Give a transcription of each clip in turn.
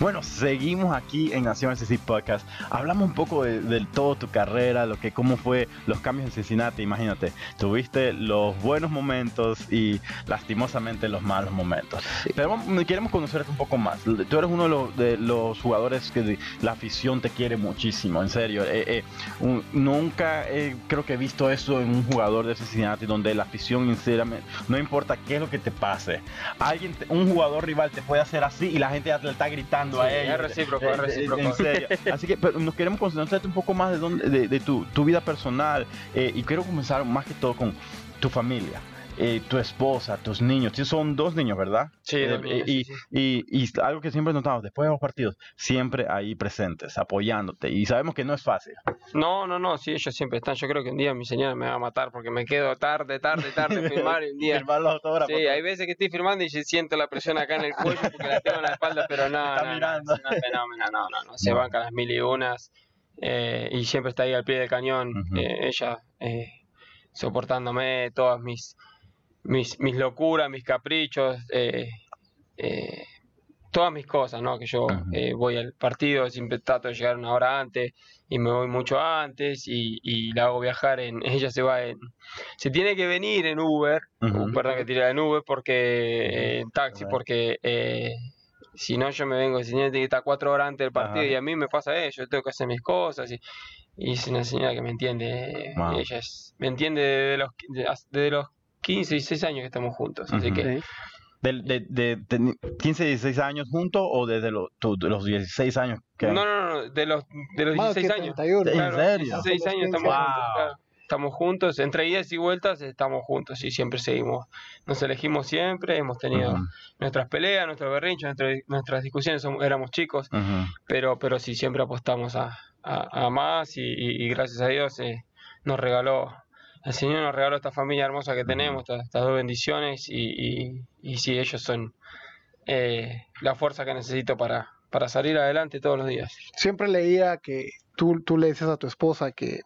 Bueno, seguimos aquí en Nación SC Podcast. Hablamos un poco de, de todo tu carrera, lo que cómo fue los cambios en Cincinnati. Imagínate, tuviste los buenos momentos y lastimosamente los malos momentos. Pero queremos conocerte un poco más. Tú eres uno de los, de los jugadores que la afición te quiere muchísimo, en serio. Eh, eh, nunca creo que he visto eso en un jugador de Cincinnati donde la afición, sinceramente, no importa qué es lo que te pase, alguien, un jugador rival te puede hacer así y la gente ya le está gritando a él. Es recíproco, es recíproco. En serio. Así que nos queremos concentrarte un poco más de, dónde, de, tu, tu, vida personal eh, y quiero comenzar más que todo con tu familia. Eh, tu esposa, tus niños, son dos niños, ¿verdad? Sí, eh, y, Y, y, algo que siempre notamos, después de los partidos, siempre ahí presentes, apoyándote, y sabemos que no es fácil. No, no, no, sí, ellos siempre están. Yo creo que un día mi señora me va a matar porque me quedo tarde, tarde, tarde firmar y un día. sí, hay veces que estoy firmando y siento la presión acá en el cuello porque la tengo en la espalda, pero no, no, no, es una fenómena, no, no, no, se banca las mil y unas eh, y siempre está ahí al pie del cañón, ella soportándome todas mis mis, mis locuras, mis caprichos, eh, eh, todas mis cosas, ¿no? Que yo eh, voy al partido, siempre trato de llegar una hora antes y me voy mucho antes y, y la hago viajar en, ella se va en, se tiene que venir en Uber, perdón que tira en Uber porque, en taxi, porque si no yo me vengo, si tiene que estar cuatro horas antes del partido y a mí me pasa eso, yo tengo que hacer mis cosas y, y es una señora que me entiende, ella es, me entiende desde los, desde los 15, 16 años que estamos juntos. Así que. De, de, de, 15, 16 años juntos o desde los, de los 16 años? Que... No, no, no, de los, de los 16 años. ¿En serio? 16 años estamos juntos. Estamos juntos, entre idas y vueltas estamos juntos y siempre seguimos. Nos elegimos siempre, hemos tenido nuestras peleas, nuestros berrinchos, nuestras discusiones, éramos chicos, pero, pero sí, siempre apostamos a, a, más y, gracias a Dios eh, nos regaló el Señor nos regaló esta familia hermosa que tenemos, estas, dos bendiciones y, y, sí, ellos son eh, la fuerza que necesito para, para salir adelante todos los días. Siempre leía que tú, tú le decías a tu esposa que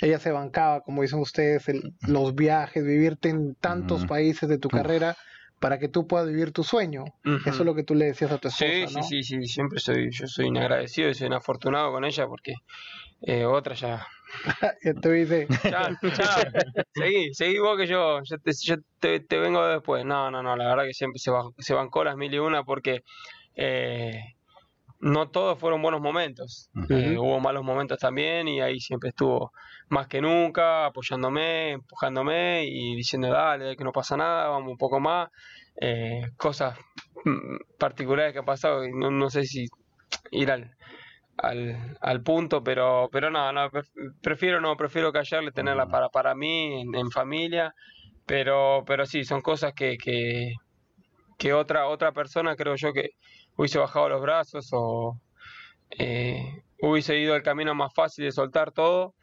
ella se bancaba, como dicen ustedes, los viajes, vivirte en tantos países de tu carrera para que tú puedas vivir tu sueño. Eso es lo que tú le decías a tu esposa. Sí, sí, sí, sí, siempre soy, yo soy inagradecido y soy inafortunado con ella porque eh, otra ya. ya te dice. Chao, chao. Seguí, seguí vos que yo, yo, te, te, vengo después. No, no, no, la verdad que siempre se, se bancó las mil y una porque eh, no todos fueron buenos momentos. Eh, hubo malos momentos también y ahí siempre estuvo más que nunca apoyándome, empujándome y diciendo, dale, que no pasa nada, vamos un poco más. cosas mm, particulares que han pasado, no, no sé si ir al, al, al punto, pero, pero no, no, prefiero no, prefiero callarle, tenerla para, para mí, en, familia, pero, pero sí, son cosas que, que, que, otra, otra persona creo yo que hubiese bajado los brazos o eh, hubiese ido el camino más fácil de soltar todo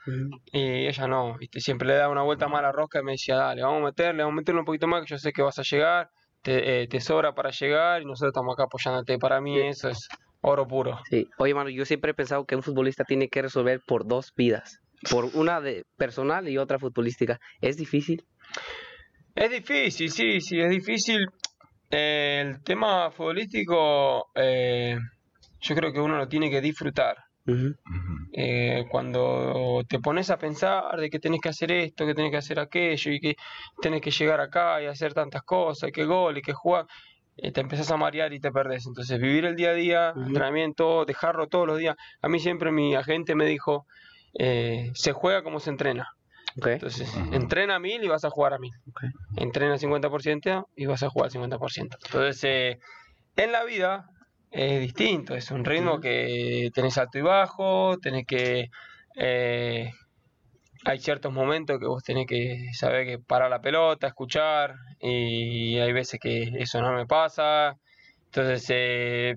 y ella no, ¿viste? siempre le da una vuelta más a la rosca y me decía, dale, vamos a meterle, vamos a meterle un poquito más que yo sé que vas a llegar, te, eh, te sobra para llegar y nosotros estamos acá apoyándote. Para mí eso es Oro puro. Sí. Oye, mano, yo siempre he pensado que un futbolista tiene que resolver por dos vidas. Por una de personal y otra futbolística. ¿Es difícil? Es difícil, sí, sí, es difícil. Eh, el tema futbolístico, eh, yo creo que uno lo tiene que disfrutar. Eh, cuando te pones a pensar de que tenés que hacer esto, que tenés que hacer aquello y que tenés que llegar acá y hacer tantas cosas, y que gol y que jugar, te empezás a marear y te perdés. Entonces, vivir el día a día, entrenamiento, dejarlo todos los días. A mí siempre mi agente me dijo, eh, se juega como se entrena. Entonces, entrena a mil y vas a jugar a mil. Entrena 50% y vas a jugar 50%. Entonces, eh, en la vida es distinto, es un ritmo que tenés alto y bajo, tenés que hay ciertos momentos que vos tenés que saber que parar la pelota, escuchar, y hay veces que eso no me pasa. Entonces eh,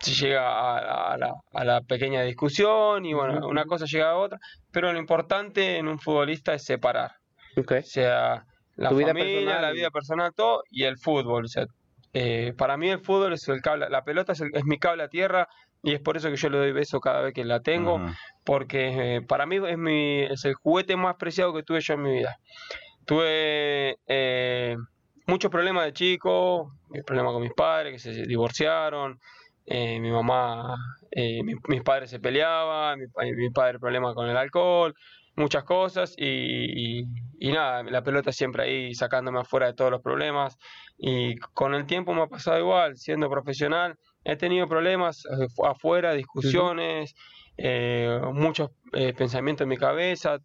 se llega a, la, pequeña discusión y bueno, una cosa llega a otra, pero lo importante en un futbolista es separar. O sea, la familia, la vida personal, todo, y el fútbol. O sea, eh, para mí el fútbol es el cable, la pelota es, es mi cable a tierra y es por eso que yo le doy beso cada vez que la tengo, porque eh, para mí es, mi, es el juguete más preciado que tuve yo en mi vida. Tuve eh, muchos problemas de chico, problemas con mis padres que se divorciaron, eh, mi mamá, eh, mis padres se peleaban, mi, mi, padre problema con el alcohol, muchas cosas y, y, nada, la pelota siempre ahí sacándome afuera de todos los problemas. Y con el tiempo me ha pasado igual, siendo profesional, he tenido problemas afuera, discusiones, muchos pensamientos en mi cabeza,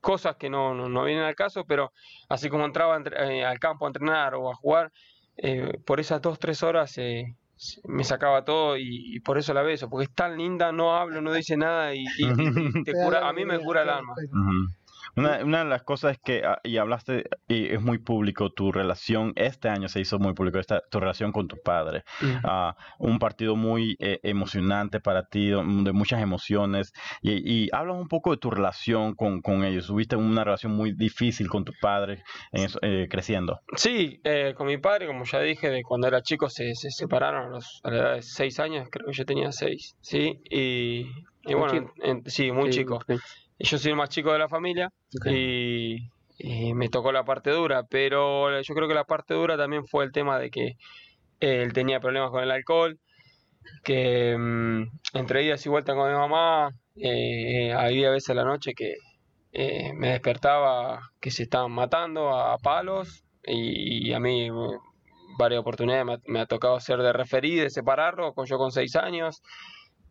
cosas que no, no, vienen al caso, pero así como entraba eh, al campo a entrenar o a jugar, eh, por esas dos, tres horas eh, me sacaba todo y, por eso la beso, porque es tan linda, no hablo, no dice nada y, te cura, a mí me cura el alma. Una, una, de las cosas es que, ah, y hablaste, y es muy público, tu relación, este año se hizo muy público, esta, tu relación con tu padre. Ah, un partido muy eh, emocionante para ti, de muchas emociones. Y, y hablas un poco de tu relación con, con ellos. Tuviste una relación muy difícil con tu padre eh, creciendo. Sí, eh, con mi padre, como ya dije, de cuando era chico se, se separaron a, los, a la edad de seis años, creo que yo tenía seis, ¿sí? Y, y bueno, sí, muy chico yo soy el más chico de la familia y, me tocó la parte dura, pero yo creo que la parte dura también fue el tema de que él tenía problemas con el alcohol, que mm, entre idas y vueltas con mi mamá, eh, había veces a la noche que eh, me despertaba que se estaban matando a palos y, a mí varias oportunidades me ha, tocado ser de referir, de separarlo, con yo con seis años.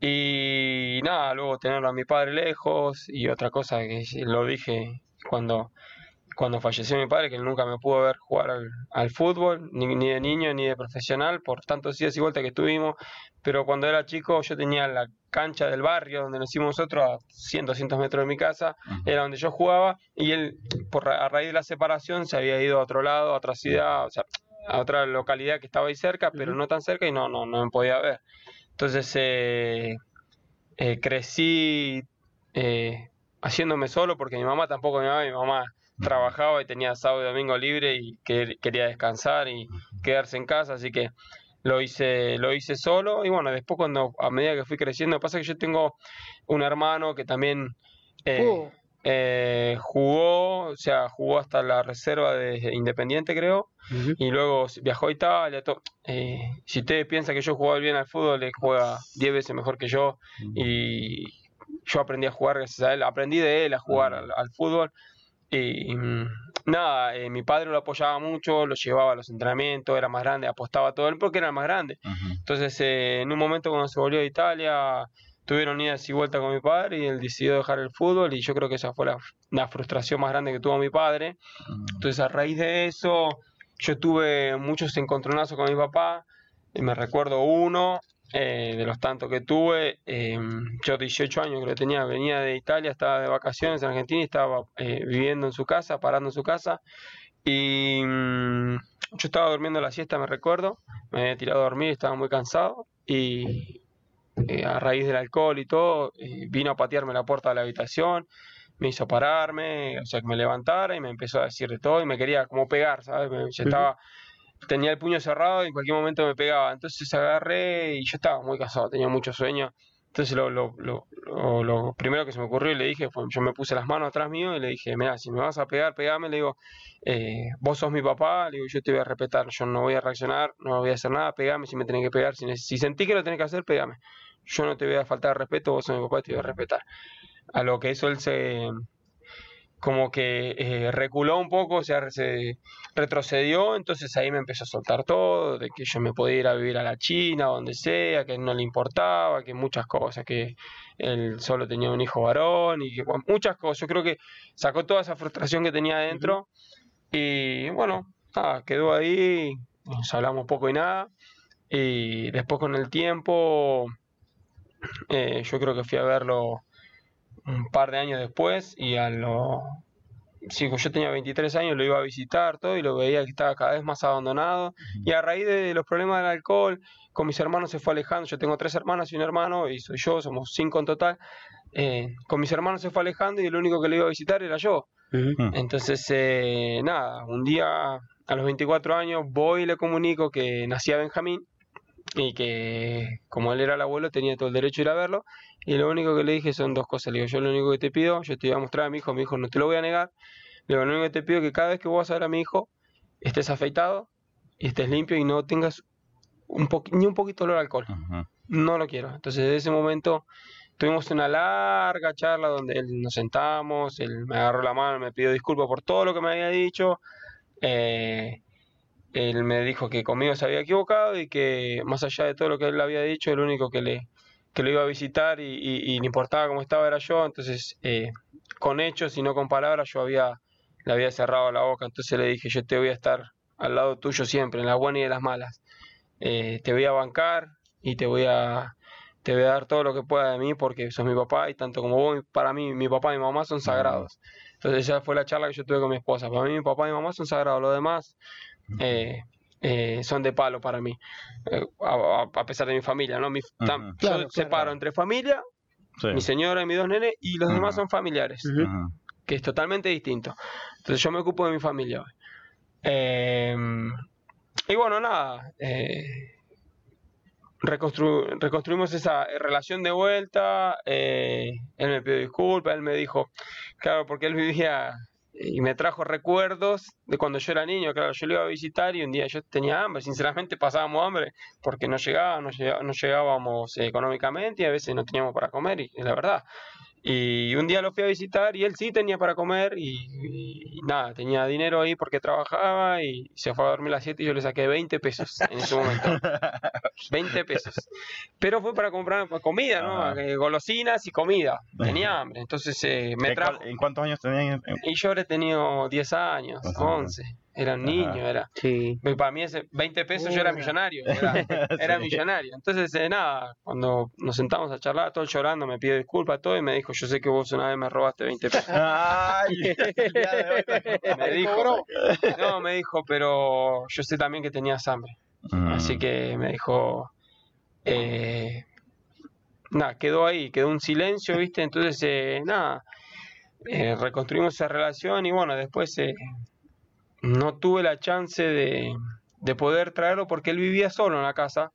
Y nada, luego tenerlo a mi padre lejos y otra cosa que lo dije cuando, cuando falleció mi padre, que nunca me pudo ver jugar al, fútbol, ni, de niño ni de profesional, por tantos días y vueltas que estuvimos, pero cuando era chico yo tenía la cancha del barrio donde nacimos nosotros a 100, 200 metros de mi casa, era donde yo jugaba y él por, a raíz de la separación se había ido a otro lado, a otra ciudad, o sea, a otra localidad que estaba ahí cerca, pero no tan cerca y no, no, no me podía ver. Entonces eh, eh, crecí eh, haciéndome solo porque mi mamá tampoco mi mamá trabajaba y tenía sábado y domingo libre y quería descansar y quedarse en casa, así que lo hice, lo hice solo y bueno, después cuando a medida que fui creciendo, pasa que yo tengo un hermano que también uh. Jugó, o sea, jugó hasta la reserva de Independiente creo, y luego viajó a Italia. Eh, si usted piensa que yo jugaba bien al fútbol, él juega 10 veces mejor que yo. Y yo aprendí a jugar gracias a él. Aprendí de él a jugar al, fútbol. Y mm, nada, eh, mi padre lo apoyaba mucho, lo llevaba a los entrenamientos, era más grande, apostaba todo él porque era el más grande. Entonces, eh, en un momento cuando se volvió a Italia, tuvieron idas y vueltas con mi padre y él decidió dejar el fútbol y yo creo que esa fue la, la frustración más grande que tuvo mi padre. Entonces, a raíz de eso yo tuve muchos encontronazos con mi papá, y me recuerdo uno eh, de los tantos que tuve. Eh, yo 18 años creo que tenía, venía de Italia, estaba de vacaciones en Argentina y estaba eh, viviendo en su casa, parando en su casa. Y mm, yo estaba durmiendo la siesta, me recuerdo, me había tirado a dormir, estaba muy cansado y a raíz del alcohol y todo, vino a patearme la puerta de la habitación me hizo pararme, o sea, que me levantara y me empezó a decir de todo y me quería como pegar, ¿sabes? yo estaba, tenía el puño cerrado y en cualquier momento me pegaba. Entonces agarré y yo estaba muy cansado, tenía mucho sueño. Entonces lo, lo, lo, lo, primero que se me ocurrió y le dije fue, yo me puse las manos atrás mío y le dije, mira, si me vas a pegar, pegame, le digo, eh, vos sos mi papá, le digo, yo te voy a respetar, yo no voy a reaccionar, no voy a hacer nada, pegame si me tenés que pegar, si, si sentí que lo tenés que hacer, pegame. Yo no te voy a faltar respeto, vos sos mi papá, te voy a respetar. A lo que eso él se como que eh, reculó un poco, o sea, se retrocedió, entonces ahí me empezó a soltar todo, de que yo me podía ir a vivir a la China, donde sea, que no le importaba, que muchas cosas, que él solo tenía un hijo varón y que muchas cosas. Yo creo que sacó toda esa frustración que tenía adentro y bueno, quedó ahí, nos hablamos poco y nada. Y después con el tiempo eh, yo creo que fui a verlo un par de años después y a lo... Sí, yo tenía 23 años, lo iba a visitar todo y lo veía que estaba cada vez más abandonado. Y a raíz de los problemas del alcohol, con mis hermanos se fue alejando. Yo tengo tres hermanas y un hermano, y soy yo, somos cinco en total. Eh, con mis hermanos se fue alejando y el único que lo iba a visitar era yo. Entonces, eh, nada, un día a los 24 años voy y le comunico que nacía Benjamín y que como él era el abuelo tenía todo el derecho de ir a verlo y lo único que le dije son dos cosas. Le digo, yo lo único que te pido, yo te iba a mostrar a mi hijo, mi hijo no te lo voy a negar. Le digo, lo único que te pido es que cada vez que vos vas a ver a mi hijo, estés afeitado y estés limpio y no tengas un ni un poquito olor alcohol. No lo quiero. Entonces, desde ese momento tuvimos una larga charla donde él nos sentamos, él me agarró la mano, me pidió disculpas por todo lo que me había dicho. Eh, él me dijo que conmigo se había equivocado y que más allá de todo lo que él había dicho, el único que le que lo iba a visitar y, y, le importaba cómo estaba era yo, entonces eh, con hechos y no con palabras yo había, le había cerrado la boca, entonces le dije yo te voy a estar al lado tuyo siempre, en las buenas y en las malas, eh, te voy a bancar y te voy a, te voy a dar todo lo que pueda de mí porque sos mi papá y tanto como vos, para mí mi papá y mi mamá son sagrados. Entonces esa fue la charla que yo tuve con mi esposa, para mí mi papá y mi mamá son sagrados, lo demás... Eh, eh, son de palo para mí, eh, a, pesar de mi familia, ¿no? Mi, yo separo entre familia, mi señora y mis dos nenes, y los demás son familiares, que es totalmente distinto. Entonces yo me ocupo de mi familia hoy. Em, y bueno, nada, eh, reconstruimos esa relación de vuelta, él me pidió disculpas, él me dijo, claro, porque él vivía y me trajo recuerdos de cuando yo era niño, claro, yo lo iba a visitar y un día yo tenía hambre, sinceramente pasábamos hambre porque no llegábamos, no llegábamos económicamente y a veces no teníamos para comer, y la verdad. Y un día lo fui a visitar y él sí tenía para comer y, nada, tenía dinero ahí porque trabajaba y se fue a dormir a las 7 y yo le saqué 20 pesos en ese momento. 20 pesos. Pero fue para comprar comida, ¿no? Eh, golosinas y comida. Tenía hambre. Entonces eh, me trajo... ¿En cuántos años tenía? Y yo he tenido 10 años, 11 era un niño, era. Sí. Para mí ese 20 pesos yo era millonario, era, millonario. Entonces, eh, nada, cuando nos sentamos a charlar, todo llorando, me pidió disculpas, todo, y me dijo, yo sé que vos una vez me robaste 20 pesos. Ay, me dijo, no, me dijo, pero yo sé también que tenías hambre. Mm. Así que me dijo, eh, nada, quedó ahí, quedó un silencio, ¿viste? Entonces, eh, nada, eh, reconstruimos esa relación y bueno, después no tuve la chance de, poder traerlo porque él vivía solo en la casa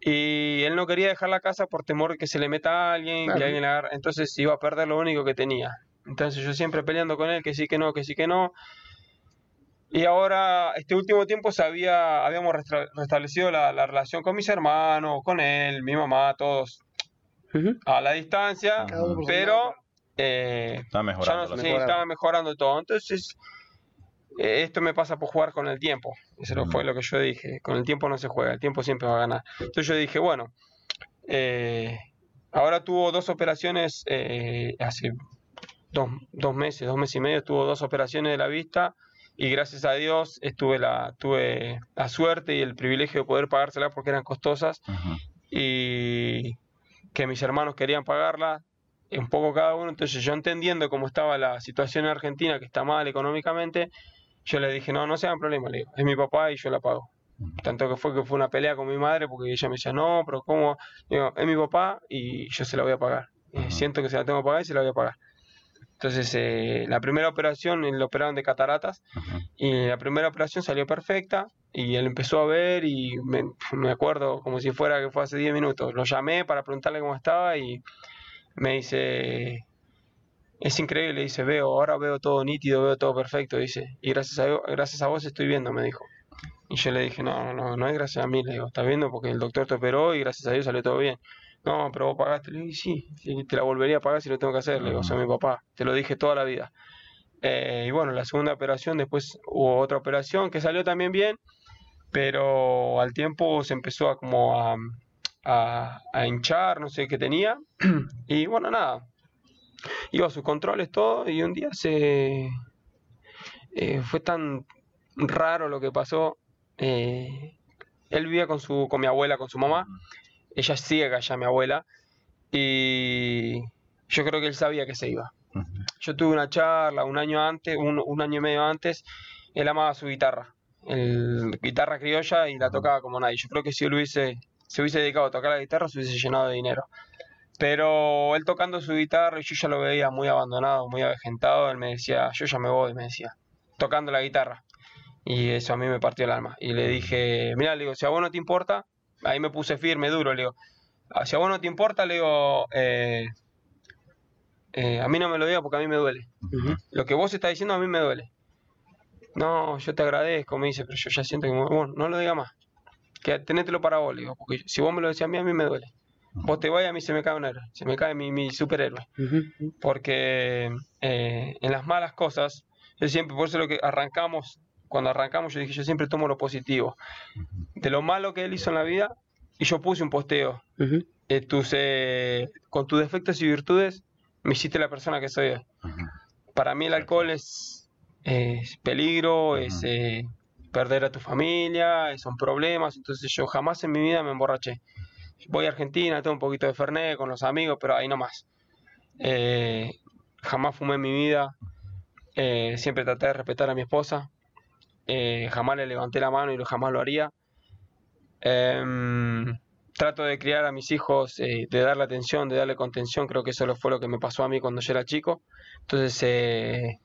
y él no quería dejar la casa por temor de que se le meta a alguien, que alguien agarre, entonces iba a perder lo único que tenía. Entonces yo siempre peleando con él, que sí, que no, que sí, que no. Y ahora, este último tiempo se había, habíamos restablecido la, relación con mis hermanos, con él, mi mamá, todos a la distancia, pero eh, mejorando. sí, estaba mejorando todo. Entonces esto me pasa por jugar con el tiempo. Eso fue lo que yo dije. Con el tiempo no se juega, el tiempo siempre va a ganar. Entonces yo dije, bueno, eh, ahora tuvo dos operaciones eh, hace dos, dos, meses, dos meses y medio, tuvo dos operaciones de la vista y gracias a Dios estuve la, tuve la suerte y el privilegio de poder pagárselas porque eran costosas y que mis hermanos querían pagarla un poco cada uno, entonces yo entendiendo cómo estaba la situación en Argentina, que está mal económicamente, yo le dije, no, no sean problema, le digo, es mi papá y yo la pago. Tanto que fue que fue una pelea con mi madre porque ella me decía, no, pero ¿cómo? Digo, es mi papá y yo se la voy a pagar. siento que se la tengo que pagar y se la voy a pagar. Entonces, eh, la primera operación, él lo operaron de cataratas y la primera operación salió perfecta y él empezó a ver y me, me acuerdo como si fuera que fue hace 10 minutos. Lo llamé para preguntarle cómo estaba y me dice, es increíble, dice, veo, ahora veo todo nítido, veo todo perfecto, dice, y gracias a, gracias a vos estoy viendo, me dijo. Y yo le dije, no, no, no es gracias a mí, le digo, estás viendo porque el doctor te operó y gracias a Dios salió todo bien. No, pero vos pagaste, le dije, sí, te la volvería a pagar si lo tengo que hacer, le digo, soy mi papá, te lo dije toda la vida. Eh, y bueno, la segunda operación, después hubo otra operación que salió también bien, pero al tiempo se empezó a como a, a hinchar, no sé qué tenía, y bueno, nada, iba a sus controles, todo, y un día se... Eh, fue tan raro lo que pasó. Eh, él vivía con, su, con mi abuela, con su mamá. Ella es ciega ya, mi abuela. Y yo creo que él sabía que se iba. Yo tuve una charla un año antes, un, año y medio antes. Él amaba su guitarra, el, guitarra criolla, y la tocaba como nadie. Yo creo que si él hubiese, se hubiese dedicado a tocar la guitarra, se hubiese llenado de dinero. Pero él tocando su guitarra y yo ya lo veía muy abandonado, muy avejentado, él me decía, yo ya me voy, me decía, tocando la guitarra. Y eso a mí me partió el alma. Y le dije, mira, le digo, si a vos no te importa, ahí me puse firme, duro, le digo, ah, si a vos no te importa, le digo, eh, eh, a mí no me lo diga porque a mí me duele. Lo que vos estás diciendo a mí me duele. No, yo te agradezco, me dice, pero yo ya siento que, bueno, no lo diga más. que tenételo para vos, le digo, porque si vos me lo decís a mí, a mí me duele. Vos te vas y a mí se me cae un héroe, se me cae mi, mi superhéroe. Ujú. Porque eh, en las malas cosas, yo siempre, por eso lo que arrancamos, cuando arrancamos, yo dije, yo siempre tomo lo positivo. De lo malo que él hizo en la vida, y yo puse un posteo. Ujú. eh, tus, eh, con tus defectos y virtudes, me hiciste la persona que soy hoy. Ujú. Para mí el alcohol es, es peligro, es eh, perder a tu familia, son problemas, entonces yo jamás en mi vida me emborraché. Voy a Argentina, tengo un poquito de Fernet con los amigos, pero ahí nomás. Eh, jamás fumé en mi vida, eh, siempre traté de respetar a mi esposa, eh, jamás le levanté la mano y lo- jamás lo haría. Em, trato de criar a mis hijos, eh, de darle atención, de darle contención, creo que eso lo- fue lo que me pasó a mí cuando yo era chico. Entonces, eh,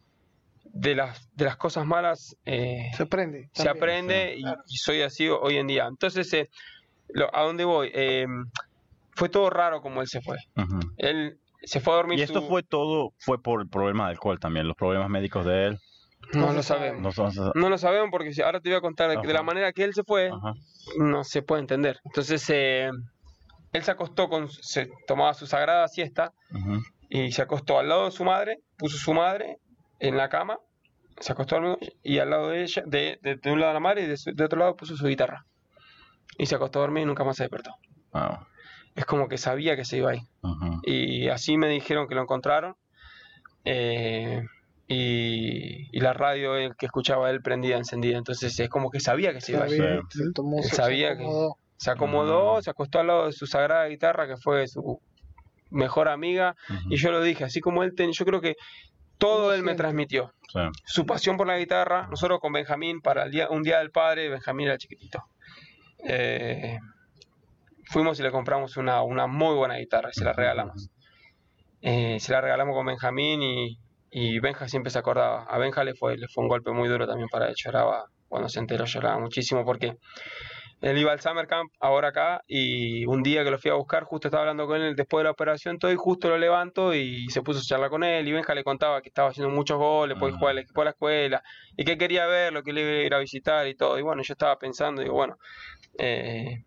de, las, de las cosas malas eh, Se aprende. se aprende y, claro. y soy así hoy en día. Entonces, eh, lo- ¿a dónde voy? Em, fue todo raro como él se fue. Él se fue a dormir Y esto su- fue todo, fue por el problema de alcohol también, los problemas médicos de él. No No lo sabemos. No son- No lo sabemos porque si- ahora te voy a contar de, de la manera que él se fue, Ajá. no se puede entender. Entonces, eh, él se acostó con, se tomaba su sagrada siesta y se acostó al lado de su madre, puso su madre en la cama, se acostó al y al lado de ella, de, de- de un lado la madre y de, su- de otro lado puso su guitarra. Y se acostó a dormir y nunca más se despertó. Wow. Es como que sabía que se iba ahí. Ujú. Y así me dijeron que lo encontraron. eh, y, y la radio el que escuchaba él prendida, encendida. Entonces es como que sabía que se iba a ir. Sabía, se que- acomodó. Se acomodó, se acostó al lado de su sagrada guitarra, que fue su mejor amiga. Ujú. Y yo lo dije, así como él, ten- yo creo que todo él me transmitió. Sí. Su pasión por la guitarra, nosotros con Benjamín, para el día, un día del padre, Benjamín era chiquitito. Eh, fuimos y le compramos una, una muy buena guitarra y se la regalamos. Eh, se la regalamos con Benjamín y, y Benja siempre se acordaba. A Benja le fue, le fue un golpe muy duro también para él. Lloraba, cuando se enteró lloraba muchísimo porque él iba al Summer Camp ahora acá y un día que lo fui a buscar, justo estaba hablando con él después de la operación, todo y justo lo levanto y se puso a charlar con él y Benja le contaba que estaba haciendo muchos goles, podía jugar al equipo de la escuela y que quería verlo, que le iba a ir a visitar y todo. Y bueno, yo estaba pensando, digo, bueno, eh,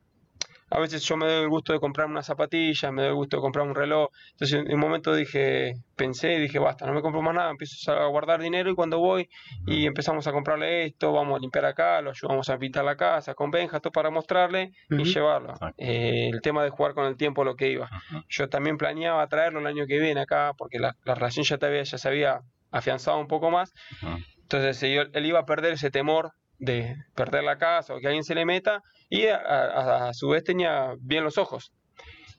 a veces yo me doy el gusto de comprarme unas zapatillas, me doy el gusto de comprar un reloj. Entonces en un momento dije, pensé y dije, basta, no me compro más nada, empiezo a guardar dinero y cuando voy y empezamos a comprarle esto, vamos a limpiar acá, lo ayudamos a pintar la casa con Benja, todo para mostrarle y llevarlo. Eh, el tema de jugar con el tiempo, lo que iba. Yo también planeaba traerlo el año que viene acá, porque la, la relación ya, te había- ya se había afianzado un poco más. Ujú. Entonces eh, yo- él iba a perder ese temor de perder la casa o que alguien se le meta y a, a- a su vez tenía bien los ojos.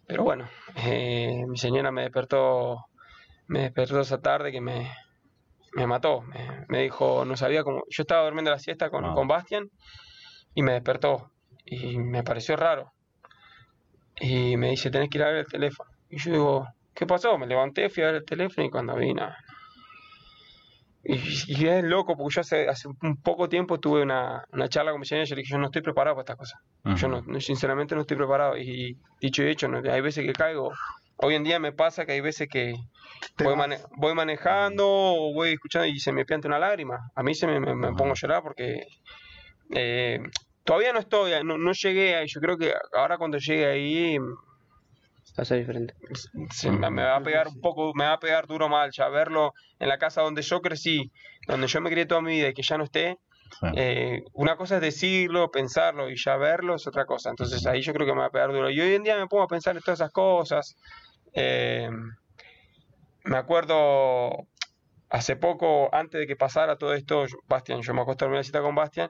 Pero bueno, eh, mi señora me despertó, me despertó esa tarde que me, me mató. Me, me dijo, no sabía cómo. Yo estaba durmiendo la siesta con, Wow. con Bastian y me despertó y me pareció raro. Y me dice, tenés que ir a ver el teléfono. Y yo digo, ¿qué pasó? Me levanté, fui a ver el teléfono y cuando vi nada. Y, y es loco, porque yo hace, hace un poco tiempo tuve una, una charla con mi señora y yo le dije, yo no estoy preparado para estas cosas. Yo no, no- sinceramente no estoy preparado. Y dicho y hecho, no- hay veces que caigo. Hoy en día me pasa que hay veces que voy, vas. mane- voy manejando o voy escuchando y se me pianta una lágrima. A mí se me, me- pongo a llorar porque eh, todavía no estoy, no, no llegué ahí. Yo creo que ahora cuando llegue ahí Va a ser diferente. me, me va a pegar un poco, me va a pegar duro mal ya verlo en la casa donde yo crecí, donde yo me crié toda mi vida y que ya no esté. Eh, una cosa es decirlo, pensarlo y ya verlo es otra cosa. Entonces ahí yo creo que me va a pegar duro. Y hoy en día me pongo a pensar en todas esas cosas. Eh, me acuerdo hace poco, antes de que pasara todo esto, yo- Bastian, yo me acosté a dormir la cita con Bastian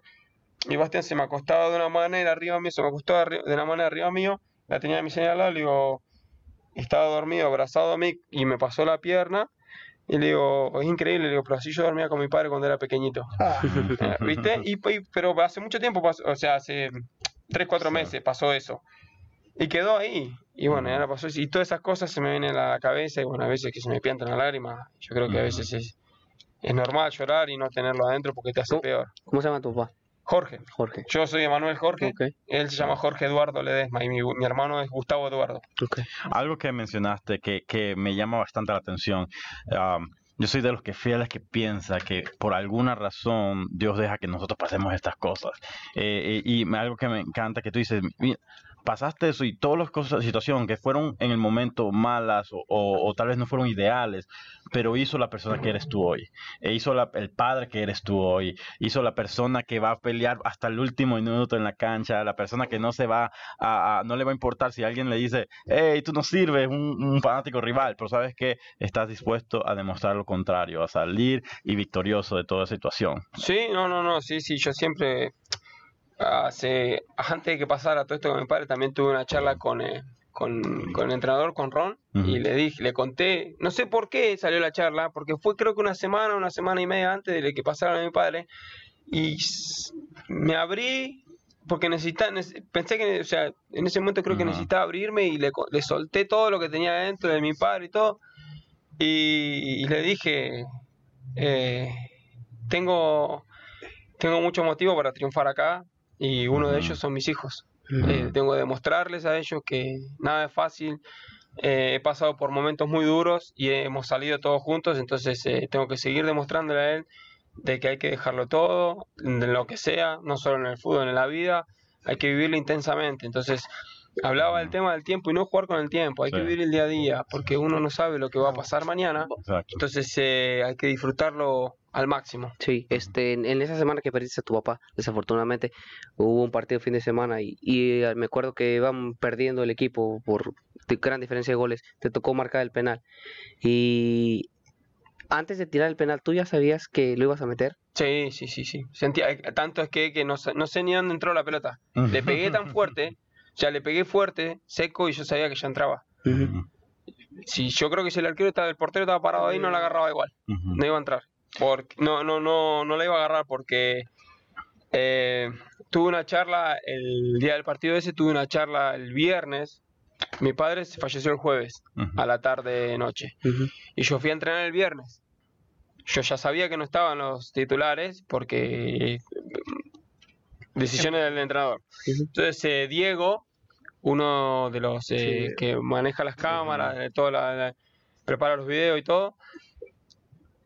y Bastian se me acostaba de una manera arriba mío, se me acostó de una manera arriba mío, la tenía mi señal al lado, le digo, estaba dormido, abrazado a mí y me pasó la pierna. Y le digo, es increíble, le digo, pero así yo dormía con mi padre cuando era pequeñito. Ah, Eh, ¿Viste? Y, y- pero hace mucho tiempo pasó, o sea, hace 3, 4 Sí. meses pasó eso. Y quedó ahí. Y bueno, y ahora pasó eso. Y todas esas cosas se me vienen a la cabeza. Y bueno, a veces que se me piantan las lágrimas. Yo creo que a veces es, es normal llorar y no tenerlo adentro porque te hace ¿Cómo? peor. ¿Cómo se llama tu papá? Jorge. Jorge. Yo soy Emanuel Jorge. Él se llama Jorge Eduardo Ledesma. Y mi, mi hermano es Gustavo Eduardo. ok. Algo que mencionaste que, que me llama bastante la atención. am, Yo soy de los que fieles que piensa que por alguna razón Dios deja que nosotros pasemos estas cosas. Eh, y y algo que me encanta que tú dices, "Mira, pasaste eso y todas las cosas, situaciones que fueron en el momento malas o, tal vez no fueron ideales, pero hizo la persona que eres tú hoy. E hizo el padre que eres tú hoy. Hizo la persona que va a pelear hasta el último minuto en la cancha. La persona que no se va a, a- no le va a importar si alguien le dice, hey, tú no sirves, un, un fanático rival, pero sabes que estás dispuesto a demostrar lo contrario, a salir y victorioso de toda situación. Sí, no, no, no, sí, sí, yo siempre, hace, antes de que pasara todo esto con mi padre, también tuve una charla con, eh, con, con el entrenador, con Ron, y le dije, le conté, no sé por qué salió la charla, porque fue creo que una semana, una semana y media antes de que pasara a mi padre, y me abrí, porque necesitaba, nece- pensé que, o sea, en ese momento creo que necesitaba abrirme y le, le solté todo lo que tenía dentro de mi padre y todo, y, y le dije, eh, tengo, tengo muchos motivos para triunfar acá y uno de ellos son mis hijos. Eh, tengo que demostrarles a ellos que nada es fácil. Eh, he pasado por momentos muy duros y hemos salido todos juntos, entonces eh, tengo que seguir demostrándole a él de que hay que dejarlo todo, de lo que sea, no solo en el fútbol, en la vida, hay que vivirlo intensamente. Entonces, hablaba del tema del tiempo y no jugar con el tiempo, hay que vivir el día a día, porque uno no sabe lo que va a pasar mañana, Exacto. entonces eh, hay que disfrutarlo al máximo. Sí, este, en, en esa semana que perdiste a tu papá, desafortunadamente, hubo un partido fin de semana y, y, eh, me acuerdo que iban perdiendo el equipo por gran diferencia de goles, te tocó marcar el penal. Y antes de tirar el penal, ¿tú ya sabías que lo ibas a meter? Sí, sí, sí, sí. Sentía, eh, tanto es que, que no, no sé ni dónde entró la pelota. Le pegué tan fuerte, o sea, le pegué fuerte, seco, y yo sabía que ya entraba. Si yo creo que si el arquero estaba, el portero estaba parado ahí, no la agarraba igual. No iba a entrar. Porque, no, no, no, no la iba a agarrar porque eh, tuve una charla el día del partido ese, tuve una charla el viernes. Mi padre se falleció el jueves, a la tarde noche. Y yo fui a entrenar el viernes. Yo ya sabía que no estaban los titulares porque decisiones del entrenador. Entonces eh, Diego, uno de los eh, Sí. que maneja las cámaras, de toda la- la- prepara los videos y todo,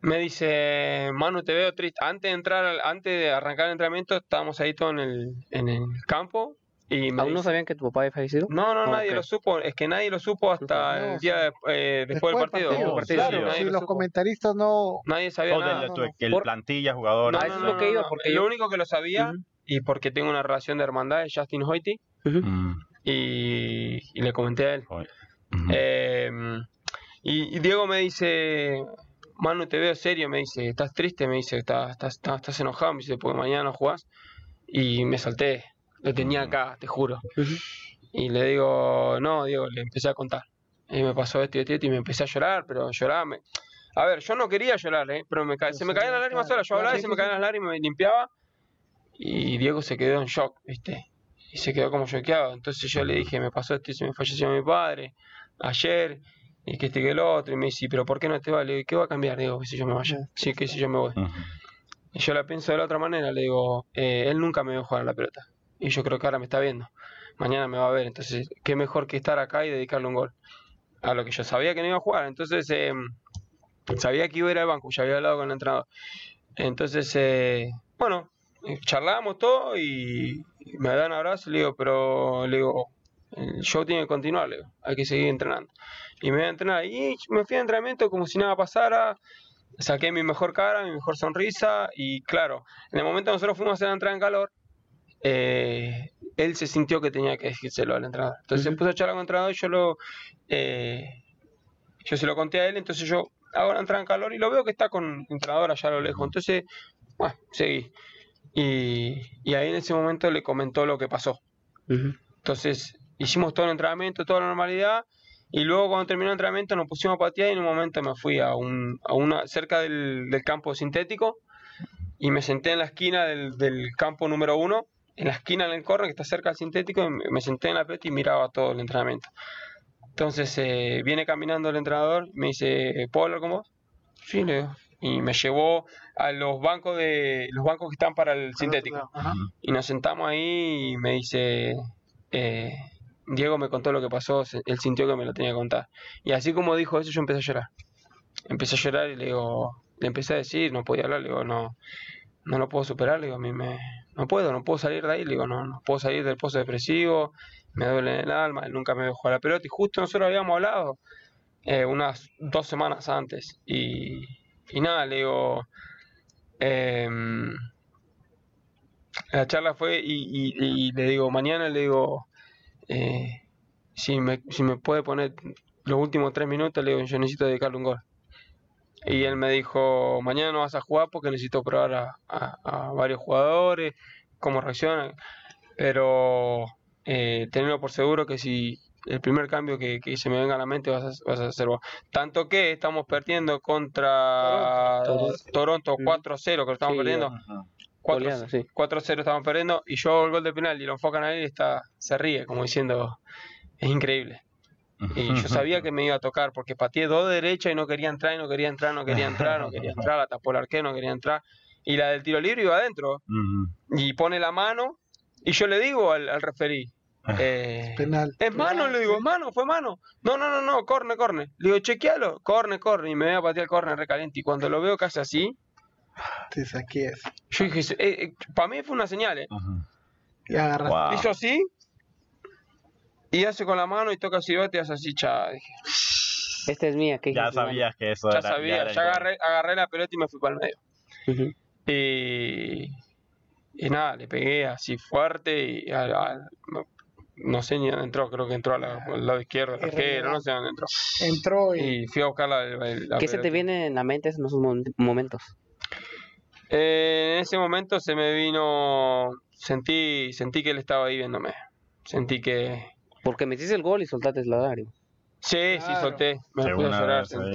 me dice, Manu, te veo triste. Antes de entrar, al- antes de arrancar el entrenamiento, estábamos ahí todos en el, en el campo y ¿Aún no sabían que tu papá había fallecido? no, no, nadie lo supo. Es que nadie lo supo hasta No, el día de- eh, después, del partido. partido, Oh, claro, ¿serio? nadie si lo los supo. comentaristas no... Nadie sabía O nada. tu- el plantilla, jugadores. No, eso no, es lo no, que no, iba, Lo único que lo sabía. Y porque tengo una relación de hermandad, es Justin Hoyty. Mm, y, y le comenté a él. Eh, y, y Diego me dice, Manu, te veo serio, me dice, ¿estás triste? Me dice, ¿estás, estás, estás, estás enojado? Me dice, porque mañana no jugás. Y me salté, lo tenía acá, te juro. Ujú. Y le digo, no, Diego, le empecé a contar. Y me pasó esto y esto y esto, y me empecé a llorar, pero lloraba. me- A ver, yo no quería llorar, ¿eh? pero me ca- se me caían las lágrimas solas. Yo hablaba y se me caían las lágrimas, me limpiaba. Y Diego se quedó en shock, ¿viste? Y se quedó como choqueado. Entonces yo le dije, me pasó esto y se me falleció mi padre ayer. Y que este que el otro. Y me dice, ¿pero por qué no te va? Le digo, ¿qué va a cambiar? Digo, que si yo me vaya. Sí, que si yo me voy. Y yo la pienso de la otra manera, le digo, eh, él nunca me vio jugar a la pelota. Y yo creo que ahora me está viendo. Mañana me va a ver. Entonces, qué mejor que estar acá y dedicarle un gol. A lo que yo sabía que no iba a jugar. Entonces, eh, sabía que iba a ir al banco. Ya había hablado con el entrenador. Entonces, eh, bueno, charlamos todo y me da un abrazo. Le digo, pero le digo, el show tiene que continuar. Le digo, hay que seguir entrenando. Y me voy a entrenar. Y me fui a entrenamiento como si nada pasara saqué mi mejor cara, mi mejor sonrisa y claro, en el momento que nosotros fuimos a hacer la entrada en calor, eh, él se sintió que tenía que decírselo al entrenador. Entonces se Ujú. puso a charlar con el entrenador y yo lo, eh, yo se lo conté a él, entonces yo hago la entrada en calor y lo veo que está con el entrenador allá a lo lejos. Entonces, bueno, seguí. Y, y ahí en ese momento le comentó lo que pasó. Ujú. Entonces hicimos todo el entrenamiento, toda la normalidad. Y luego cuando terminó el entrenamiento nos pusimos a patear y en un momento me fui a, un, a una cerca del, del campo sintético y me senté en la esquina del, del campo número uno, en la esquina del corner que está cerca del sintético, y me, senté en la pelota y miraba todo el entrenamiento. Entonces eh, viene caminando el entrenador y me dice, ¿puedo hablar con vos? Sí, le digo. Y me llevó a los bancos de los bancos que están para el sintético. Y nos sentamos ahí y me dice, eh, Diego me contó lo que pasó, él sintió que me lo tenía que contar. Y así como dijo eso, yo empecé a llorar. empecé a llorar y le digo, le empecé a decir, no podía hablar, le digo, no, no lo puedo superar, le digo, a mí me, no puedo, no puedo salir de ahí, le digo, no, no puedo salir del pozo depresivo, me duele el alma, él nunca me dejó la pelota y justo nosotros habíamos hablado eh, unas dos semanas antes y, y nada, le digo, em, la charla fue y, le digo, mañana le digo, eh, si, me, si me puede poner los últimos tres minutos, le digo, yo necesito dedicarle un gol. Y él me dijo, mañana no vas a jugar porque necesito probar a varios jugadores, cómo reaccionan, pero eh, tenerlo por seguro que si el primer cambio que, que se me venga a la mente vas a, vas a hacer vos. Tanto que estamos perdiendo contra Toronto. Toronto Mm. 4-0, que lo estamos Sí, perdiendo. Ajá. 4 Goleada, sí. 4-0 estamos perdiendo y yo hago el gol de penal y lo enfocan a él y está, se ríe como diciendo, es increíble. Y yo sabía que me iba a tocar porque pateé dos derechas y no quería entrar y no quería entrar, no quería entrar, no quería entrar, la tapó el arquero, no quería entrar. Y la del tiro libre iba adentro y pone la mano y yo le digo al, al referí, eh, Penal. es mano, le digo, es mano, fue mano. No, no, no, no, corne, corne. Le digo, chequealo, corne, corne. Y me voy a patear el corne recaliente. Y cuando lo veo que hace así, Te saquees. yo dije, para mí fue una señal, ¿eh? Ajá. Y agarras. Wow. Hizo así. Y hace con la mano y toca silbate y hace así, cha. Dije, Esta es mía. ¿qué Ya sabías que eso ya era. sabía, era ya el gol. agarré, agarré la pelota y me fui para el medio. Y, y nada, le pegué así fuerte y al- al- no, sé ni dónde entró, creo que entró a la- al lado izquierdo, el arquero, no sé dónde entró. Entró y Y fui a buscar la, la- la ¿Qué se te viene en la mente en esos mom- momentos? Eh, en ese momento se me vino, sentí, sentí que él estaba ahí viéndome. Sentí que, Porque metiste el gol y soltaste el lágrima. sí, sí solté, me Sí, fui a llorar. Sí, claro.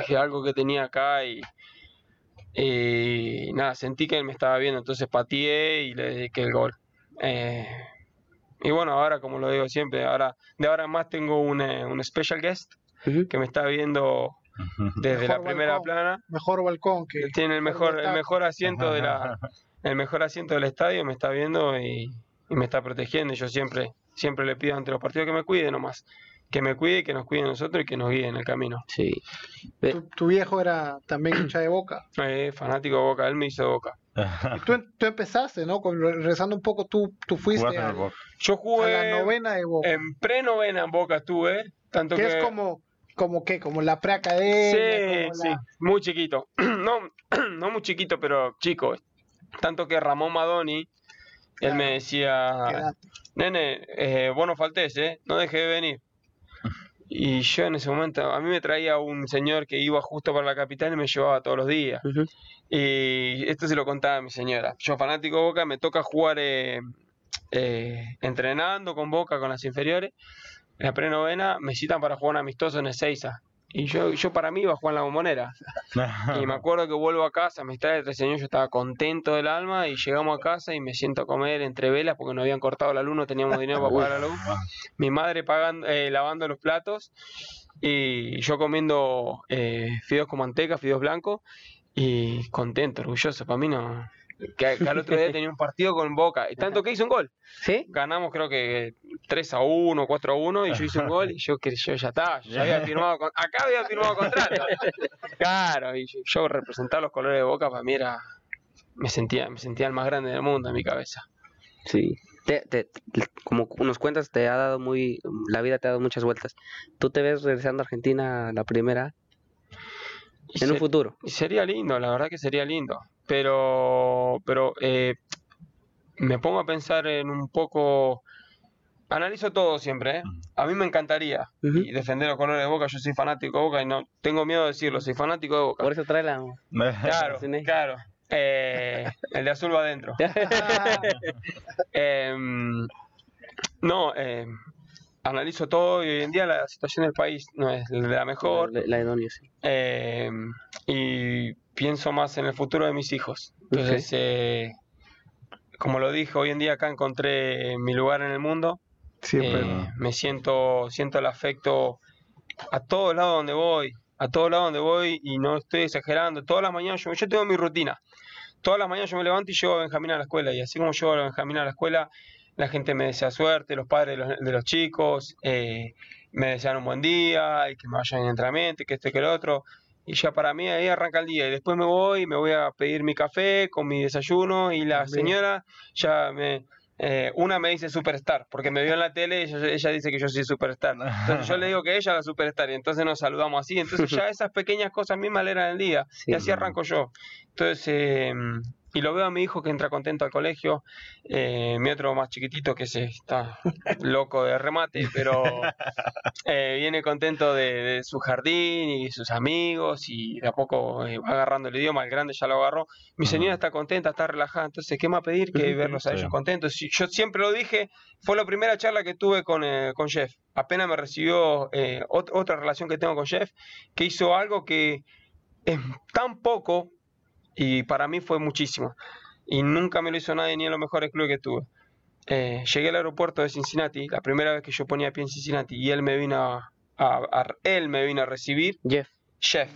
dije algo que tenía acá y, y nada, sentí que él me estaba viendo, entonces pateé y le dediqué el gol. Eh, y bueno, ahora como lo digo siempre, ahora de ahora en más tengo un, eh, un special guest que me está viendo desde la primera balcón. plana. mejor balcón que tiene el mejor, el mejor asiento de la, el mejor asiento del estadio, me está viendo y, y me está protegiendo. Y yo siempre, siempre le pido ante los partidos que me cuide nomás. Que me cuide, que nos cuide a nosotros y que nos guíe en el camino. Sí. tu, tu viejo era también hincha de boca. Eh, fanático de Boca, él me hizo Boca. Y tú, em- tú empezaste, ¿no? Con, regresando un poco, tú, tú fuiste Jugaste en a, el Boca. Yo a jugué la novena de boca. en pre-novena en Boca estuve, tanto que que... es como, como que, como la preacademia. Sí, sí, la- muy chiquito. No, no muy chiquito, pero chico. Tanto que Ramón Madoni, él me decía, nene, eh, vos no faltés, ¿eh? No dejes de venir. Y yo en ese momento, a mí me traía un señor que iba justo para la capital y me llevaba todos los días. Y esto se lo contaba a mi señora. Yo fanático de Boca, me toca jugar eh, eh, entrenando con Boca, con las inferiores. En la prenovena me citan para jugar un amistoso en Ezeiza. Y yo, yo para mí iba a jugar en la bombonera. Y me acuerdo que vuelvo a casa, me extrae el señor, yo estaba contento del alma y llegamos a casa y me siento a comer entre velas porque nos habían cortado la luz, no teníamos dinero para pagar la luz. Mi madre pagando, eh, lavando los platos y yo comiendo eh, fideos con manteca, fideos blancos y contento, orgulloso. Para mí no... Que, que al otro día tenía un partido con Boca y tanto que hice un gol. ¿Sí? Ganamos creo que 3 a 1, 4 a 1 y yo hice un gol y yo que yo ya estaba, yo ya había firmado con- acá había firmado contrato. Claro, y yo, yo representar los colores de Boca para mí era me sentía me sentía el más grande del mundo en mi cabeza. Sí. Te, te- como nos cuentas, te ha dado muy. La vida te ha dado muchas vueltas. ¿Tú te ves regresando a Argentina la primera Y en un futuro? y sería lindo, la verdad que sería lindo, pero pero eh, me pongo a pensar en un poco analizo todo siempre, ¿eh? A mí me encantaría y defender los colores de Boca, yo soy fanático de Boca y no tengo miedo de decirlo, soy fanático de Boca. Por eso trae la. Claro, claro. Eh, el de azul va adentro. Ah, Em, no, em, analizo todo y hoy en día la situación del país no es la mejor. La, la sí. em, y pienso más en el futuro de mis hijos. Entonces, eh, como lo dije, hoy en día acá encontré mi lugar en el mundo. siempre. Eh, me siento, siento el afecto a todos lados donde voy, a todos lados donde voy y no estoy exagerando. Todas las mañanas yo, yo tengo mi rutina. Todas las mañanas yo me levanto y llevo a Benjamín a la escuela y así como llevo a Benjamín a la escuela, la gente me desea suerte, los padres de los, de los chicos, eh, me desean un buen día y que me vayan en entrenamiento que esto y que lo otro. Y ya para mí ahí arranca el día. Y después me voy, me voy a pedir mi café con mi desayuno y la Bien. señora ya me... eh, una me dice superstar, porque me vio en la tele y ella, ella dice que yo soy superstar. Entonces yo le digo que ella es la superstar y entonces nos saludamos así. Entonces ya esas pequeñas cosas a mí me alegran el día. Sí. Y así arranco yo. Entonces, eh, y lo veo a mi hijo que entra contento al colegio, eh, mi otro más chiquitito que se está loco de remate, pero eh, viene contento de, de su jardín y sus amigos y de a poco eh, va agarrando el idioma, el grande ya lo agarró. Mi señora está contenta, está relajada, entonces, ¿qué más pedir que verlos a Sí. ellos contentos? Yo siempre lo dije, fue la primera charla que tuve con, con Jeff. Apenas me recibió ot- otra relación que tengo con Jeff, que hizo algo que es tan poco y para mí fue muchísimo. Y nunca me lo hizo nadie ni en los mejores clubes que tuve. Eh, llegué al aeropuerto de Cincinnati, la primera vez que yo ponía pie en Cincinnati, y él me vino a, a- a- él me vino a recibir, Jeff.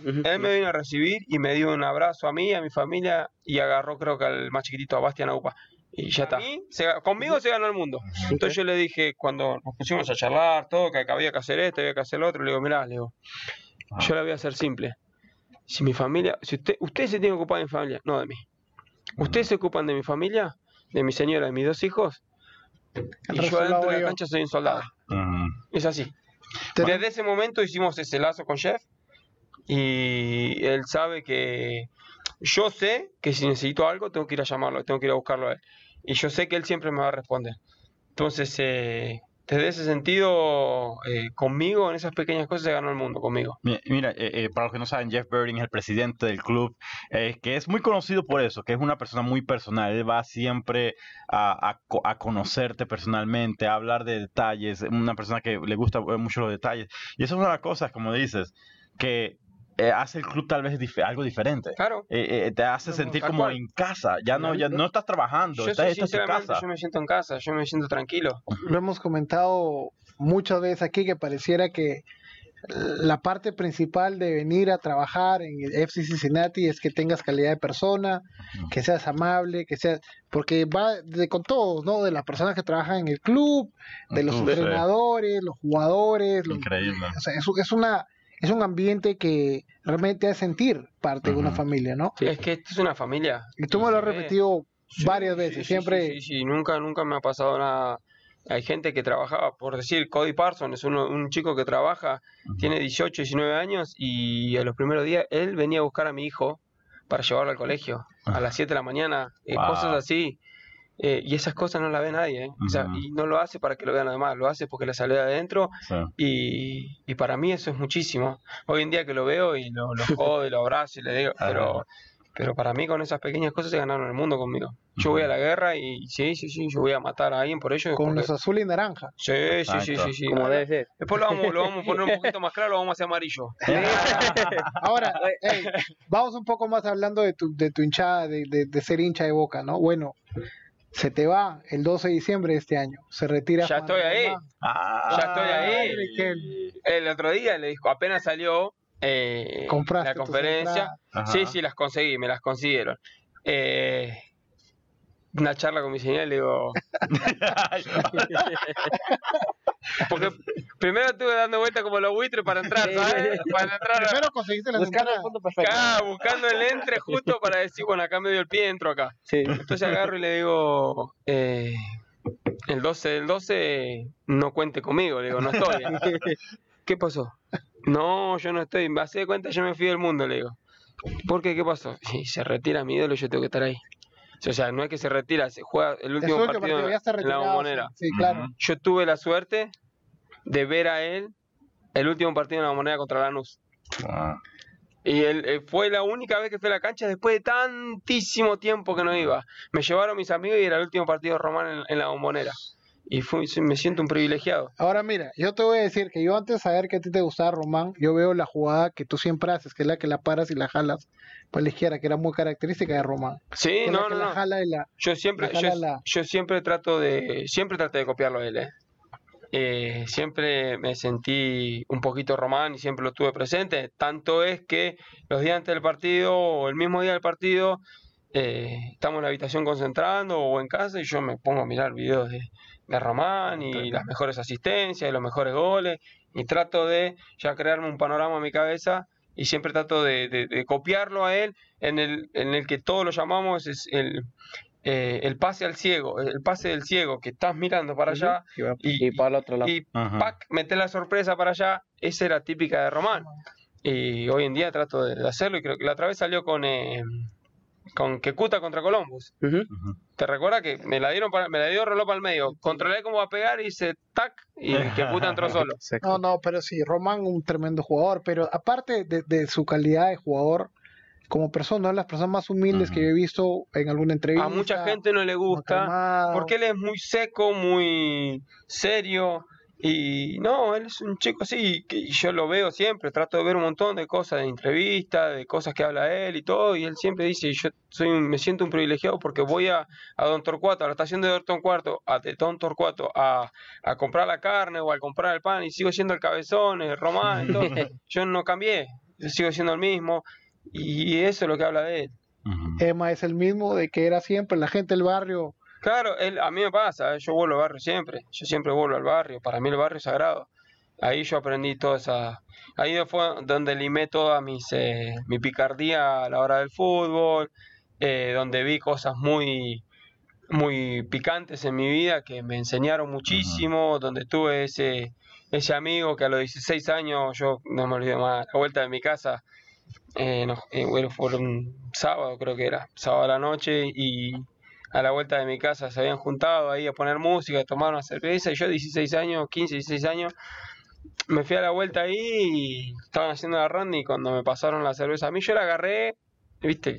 Ujú. él me vino a recibir y me dio un abrazo a mí, a mi familia, y agarró creo que al más chiquitito, a Bastian Aupa. Y ya está. Se conmigo se ganó el mundo. Entonces yo le dije, cuando nos pusimos a charlar, todo, que había que hacer esto, había que hacer lo otro, le digo, mirá, le digo, yo la voy a hacer simple. Si mi familia, si usted, ustedes se tienen que ocupar de mi familia, no de mí. Ustedes se ocupan de mi familia, de mi señora, de mis dos hijos, y yo adentro de la cancha soy un soldado. Ujú. Es así. Desde ese momento hicimos ese lazo con Jeff y él sabe que yo sé que si necesito algo tengo que ir a llamarlo, tengo que ir a buscarlo a él. Y yo sé que él siempre me va a responder. Entonces, eh, desde ese sentido, eh, conmigo, en esas pequeñas cosas se ganó el mundo, conmigo. Mi- Mira, eh, eh, para los que no saben, Jeff Berding es el presidente del club, que es muy conocido por eso, que es una persona muy personal. Él va siempre a, a co- a conocerte personalmente, a hablar de detalles, una persona que le gusta mucho los detalles. Y eso es una de las cosas, como dices, que eh, hace el club tal vez dif- algo diferente. Claro. Eh, eh, te hace No, sentir como cual. en casa, ya no, ya no estás trabajando, Yo estás, sinceramente, casa. yo me siento en casa, yo me siento tranquilo. Lo hemos comentado muchas veces aquí que pareciera que la parte principal de venir a trabajar en el FC Cincinnati es que tengas calidad de persona, que seas amable, que seas, porque va de con todos, ¿no? De las personas que trabajan en el club, de los sí. entrenadores, los jugadores, los- Increíble. o sea, es, es una es un ambiente que realmente hace sentir parte de una familia, ¿no? Es que esto es una familia. Y tú me lo has repetido Sí, varias sí, veces, sí, siempre Sí, sí, sí, nunca, nunca me ha pasado nada. Hay gente que trabajaba, por decir, Cody Parsons es uno- un chico que trabaja, tiene 18, 19 años y a los primeros días él venía a buscar a mi hijo para llevarlo al colegio a las 7 de la mañana, eh, Wow. cosas así. Eh, y esas cosas no las ve nadie, ¿eh? O sea, y no lo hace para que lo vean los demás, lo hace porque le sale de adentro Sí. y, y para mí eso es muchísimo. Hoy en día que lo veo y lo, lo jodo y lo abrazo y le digo, pero, pero para mí con esas pequeñas cosas se ganaron el mundo conmigo. Yo voy a la guerra y sí, sí, sí, yo voy a matar a alguien por ello. con porque- los azul y naranja. Sí, sí, sí, sí, sí. Como debe ser. Después lo vamos, lo vamos a poner un poquito más claro, lo vamos a hacer amarillo. Ahora, ey, vamos un poco más hablando de tu, de tu hinchada, de, de- de ser hincha de boca, ¿no? Bueno, se te va el 12 de diciembre de este año. Se retira. Ya Juan estoy ahí. Ah, Ya estoy ahí. Ay. El otro día le dijo, apenas salió eh, Compraste la conferencia. Sí, sí, las conseguí, me las consiguieron. Eh, una charla con mi señora y le digo. Porque primero estuve dando vueltas como los buitres para entrar, ¿sabes? Para entrar. Primero conseguiste las Buscando el entradas. punto perfecto. Acá, buscando el entre justo para decir, bueno, acá me dio el pie, entro acá. Sí. Entonces agarro y le digo, eh, el 12 del 12 no cuente conmigo, le digo, no estoy. ¿Qué pasó? No, yo no estoy, me hace de cuenta, yo me fui del mundo, le digo. ¿Por qué? ¿Qué pasó? Si se retira mi ídolo, yo tengo que estar ahí. O sea, no es que se retira, se juega el último partido, partido, ya está en la bombonera. Sí, sí, claro. Yo tuve la suerte de ver a él el último partido en la bombonera contra Lanús. Ah. Y él, eh, fue la única vez que fui a la cancha después de tantísimo tiempo que no iba. Me llevaron mis amigos y era el último partido de Román en, en la bombonera. Y fui- me siento un privilegiado. Ahora mira, yo te voy a decir que yo antes de saber que a ti te gustaba Román, yo veo la jugada que tú siempre haces, que es la que la paras y la jalas para la izquierda, que era muy característica de Román. Sí, Que no, no, no. jala y la... Yo siempre, yo, jala la- yo siempre trato de, siempre traté de copiarlo a él, ¿eh? Eh, siempre me sentí un poquito román y siempre lo tuve presente. Tanto es que los días antes del partido o el mismo día del partido eh, estamos en la habitación concentrando o en casa y yo me pongo a mirar videos de, de Román y las mejores asistencias y los mejores goles y trato de ya crearme un panorama en mi cabeza y siempre trato de, de- de copiarlo a él en el, en el que todos lo llamamos es el, eh, el pase al ciego, el pase del ciego, que estás mirando para allá Y va- y, Y para el otro lado. y pac, meter la sorpresa para allá, esa era típica de Román. Y hoy en día trato de, de hacerlo y creo que la otra vez salió con, eh, con Quecuta contra Columbus. ¿Te recuerdas que me la dieron para, me la dio Roló para el medio? Controlé cómo va a pegar y hice tac y Quecuta entró solo. No, no, pero sí, Román un tremendo jugador, pero aparte de, de su calidad de jugador, como persona, las personas más humildes que yo he visto en alguna entrevista. A mucha gente no le gusta porque él es muy seco, muy serio. Y no, él es un chico así, que yo lo veo siempre, trato de ver un montón de cosas, de entrevistas, de cosas que habla él y todo, y él siempre dice, yo soy un- me siento un privilegiado porque voy a, a Don Torcuato, a la estación de Don Torcuato, a de Don Torcuato, a, a comprar la carne o a comprar el pan, y sigo siendo el cabezón, el román, yo no cambié, yo sigo siendo el mismo, y eso es lo que habla de él. Emma es el mismo de que era siempre, la gente del barrio. Claro, él, a mí me pasa, eh, yo vuelvo al barrio siempre, yo siempre vuelvo al barrio, para mí el barrio es sagrado. Ahí yo aprendí toda esa... Ahí fue donde limé toda mis, eh, mi picardía a la hora del fútbol, eh, donde vi cosas muy, muy picantes en mi vida que me enseñaron muchísimo, donde tuve ese, ese amigo que a los 16 años, yo no me olvido más, a la vuelta de mi casa, eh, no, eh, bueno, fue un sábado creo que era, sábado a la noche y a la vuelta de mi casa se habían juntado ahí a poner música, a tomar una cerveza y yo 16 años, 15, 16 años, me fui a la vuelta ahí y estaban haciendo la ronda y cuando me pasaron la cerveza a mí yo la agarré, viste,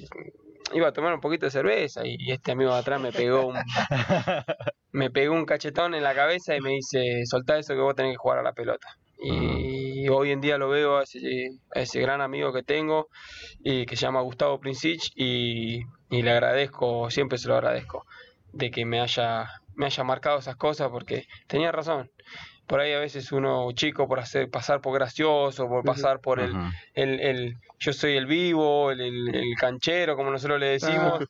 iba a tomar un poquito de cerveza y este amigo de atrás me pegó un, me pegó un cachetón en la cabeza y me dice, soltá eso que vos tenés que jugar a la pelota. Y hoy en día lo veo a ese, a ese gran amigo que tengo y que se llama Gustavo Princich y, y le agradezco, siempre se lo agradezco, de que me haya, me haya marcado esas cosas porque tenía razón. Por ahí a veces uno chico por hacer pasar por gracioso, por pasar por el, el, el- yo soy el vivo, el, el- el canchero, como nosotros le decimos,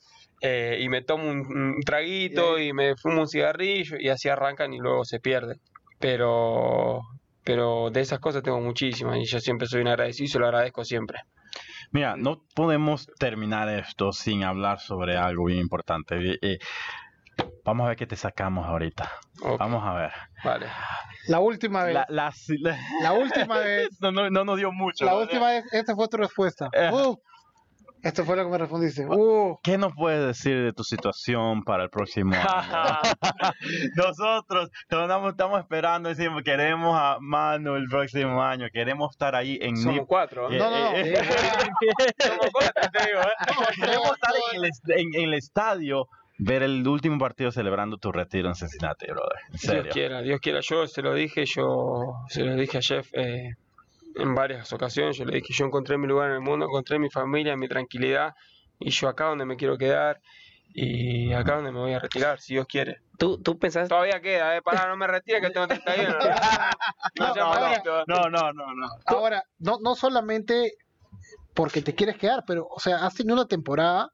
eh, y me tomo un, un traguito y me fumo un cigarrillo y así arrancan y luego se pierden. Pero, pero de esas cosas tengo muchísimas y yo siempre soy un agradecido y se lo agradezco siempre. Mira, no podemos terminar esto sin hablar sobre algo bien importante. Y- y vamos a ver qué te sacamos ahorita. Vamos a ver. Vale. La última vez, La, la, la- la- última vez, no, no, no nos dio mucho. la última vez, esta fue tu respuesta. Eh. Uh, esto fue lo que me respondiste. Uh, ¿Qué nos puedes decir de tu situación para el próximo año? Nosotros estamos, estamos esperando, decimos, queremos a Manu el próximo año, queremos estar ahí en Somos NIP. cuatro. ¿eh? no, no, no. Eh, Somos cuatro, te digo, ¿eh? queremos estar en el, en- en el estadio, ver el último partido celebrando tu retiro en Cincinnati, brother. En Dios quiera, Dios quiera. Yo se lo dije, yo se lo dije a Jeff eh, en varias ocasiones. Yo le dije, yo encontré mi lugar en el mundo, encontré mi familia, mi tranquilidad, y yo acá donde me quiero quedar y acá donde me voy a retirar, si Dios quiere. ¿Tú, tú pensaste, Todavía queda, eh, pará, no me retire que tengo 31. No, No, eh. No, no, no, no. ahora, no, no solamente porque te quieres quedar, pero, o sea, has tenido una temporada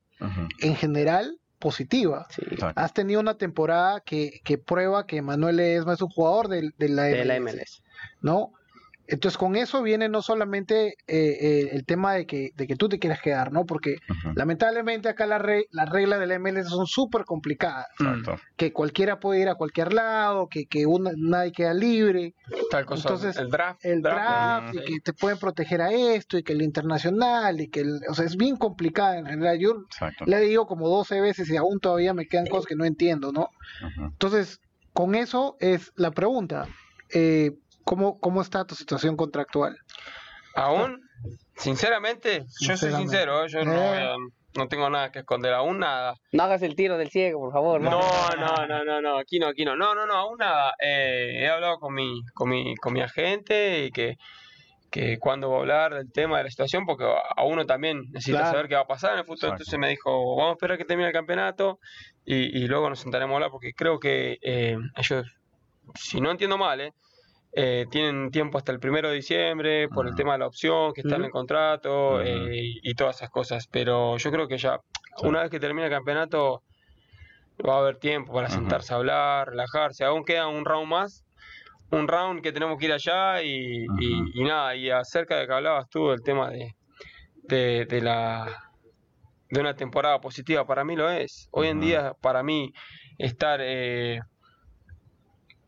en general positiva. Sí. Has tenido una temporada que, que prueba que Manuel Esma es un jugador del- de, la de la MLS. ¿no? Entonces con eso viene no solamente eh, eh, el tema de que, de que tú te quieres quedar, ¿no? Porque lamentablemente acá las re- las reglas de la MLS son súper complicadas, Exacto. que cualquiera puede ir a cualquier lado, que, que una- nadie queda libre, Tal cosa, Entonces, el draft. el draft, y sí. que te pueden proteger a esto, y que el internacional, y que, el- o sea, es bien complicada en realidad. Yo Exacto. le digo como 12 veces y aún todavía me quedan cosas que no entiendo, ¿no? Entonces, con eso es la pregunta. Eh, ¿cómo, ¿Cómo está tu situación contractual? Aún, sinceramente, yo soy sincero, eh, yo no, Eh. no tengo nada que esconder, aún nada. No hagas el tiro del ciego, por favor. No, no, no, no, no, aquí no, aquí no. No, no, no, aún nada. Eh, he hablado con mi, con mi, con mi agente y que, que cuando va a hablar del tema de la situación, porque a uno también necesita Claro. saber qué va a pasar en el futuro. Exacto. Entonces me dijo, vamos a esperar que termine el campeonato y, y luego nos sentaremos a hablar, porque creo que eh, ellos, si no entiendo mal, eh, eh, tienen tiempo hasta el primero de diciembre por el Ujú. tema de la opción, que está en el contrato eh, y, y todas esas cosas. Pero yo creo que ya, Sí. una vez que termine el campeonato, va a haber tiempo para sentarse a hablar, relajarse. Aún queda un round más, un round que tenemos que ir allá y, y- nada. Y acerca de que hablabas tú del tema de, de, de la de una temporada positiva. Para mí lo es. Hoy en día, para mí, estar eh,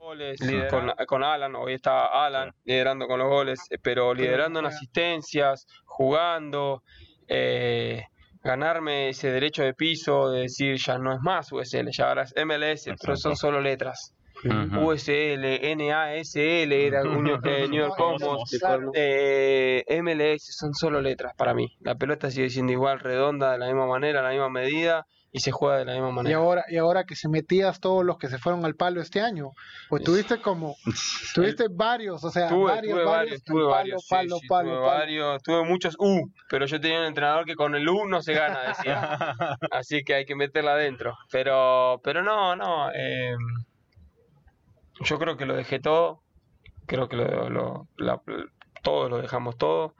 goles con, con Alan, hoy está Alan liderando con los goles, eh, pero liderando en asistencias, jugando, eh, ganarme ese derecho de piso, de decir ya no es más USL, ya ahora es MLS, pero son solo letras. USL, NASL, era eh, New York Cosmos, eh, MLS, son solo letras para mí. La pelota sigue siendo igual, redonda, de la misma manera, la misma medida y se juega de la misma Y manera. ahora, y ahora que se metías todos los que se fueron al palo este año, pues tuviste como, tuviste varios, o sea, Tuve, varios, tuve varios, varios, tuve palo, varios, sí, palo, sí, palo, tuve palo. varios, tuve muchos U, pero yo tenía un entrenador que con el U no se gana, decía. Así que hay que meterla adentro. Pero, pero no, no. eh, yo creo que lo dejé todo. Creo que lo, lo- la- todos lo dejamos todo.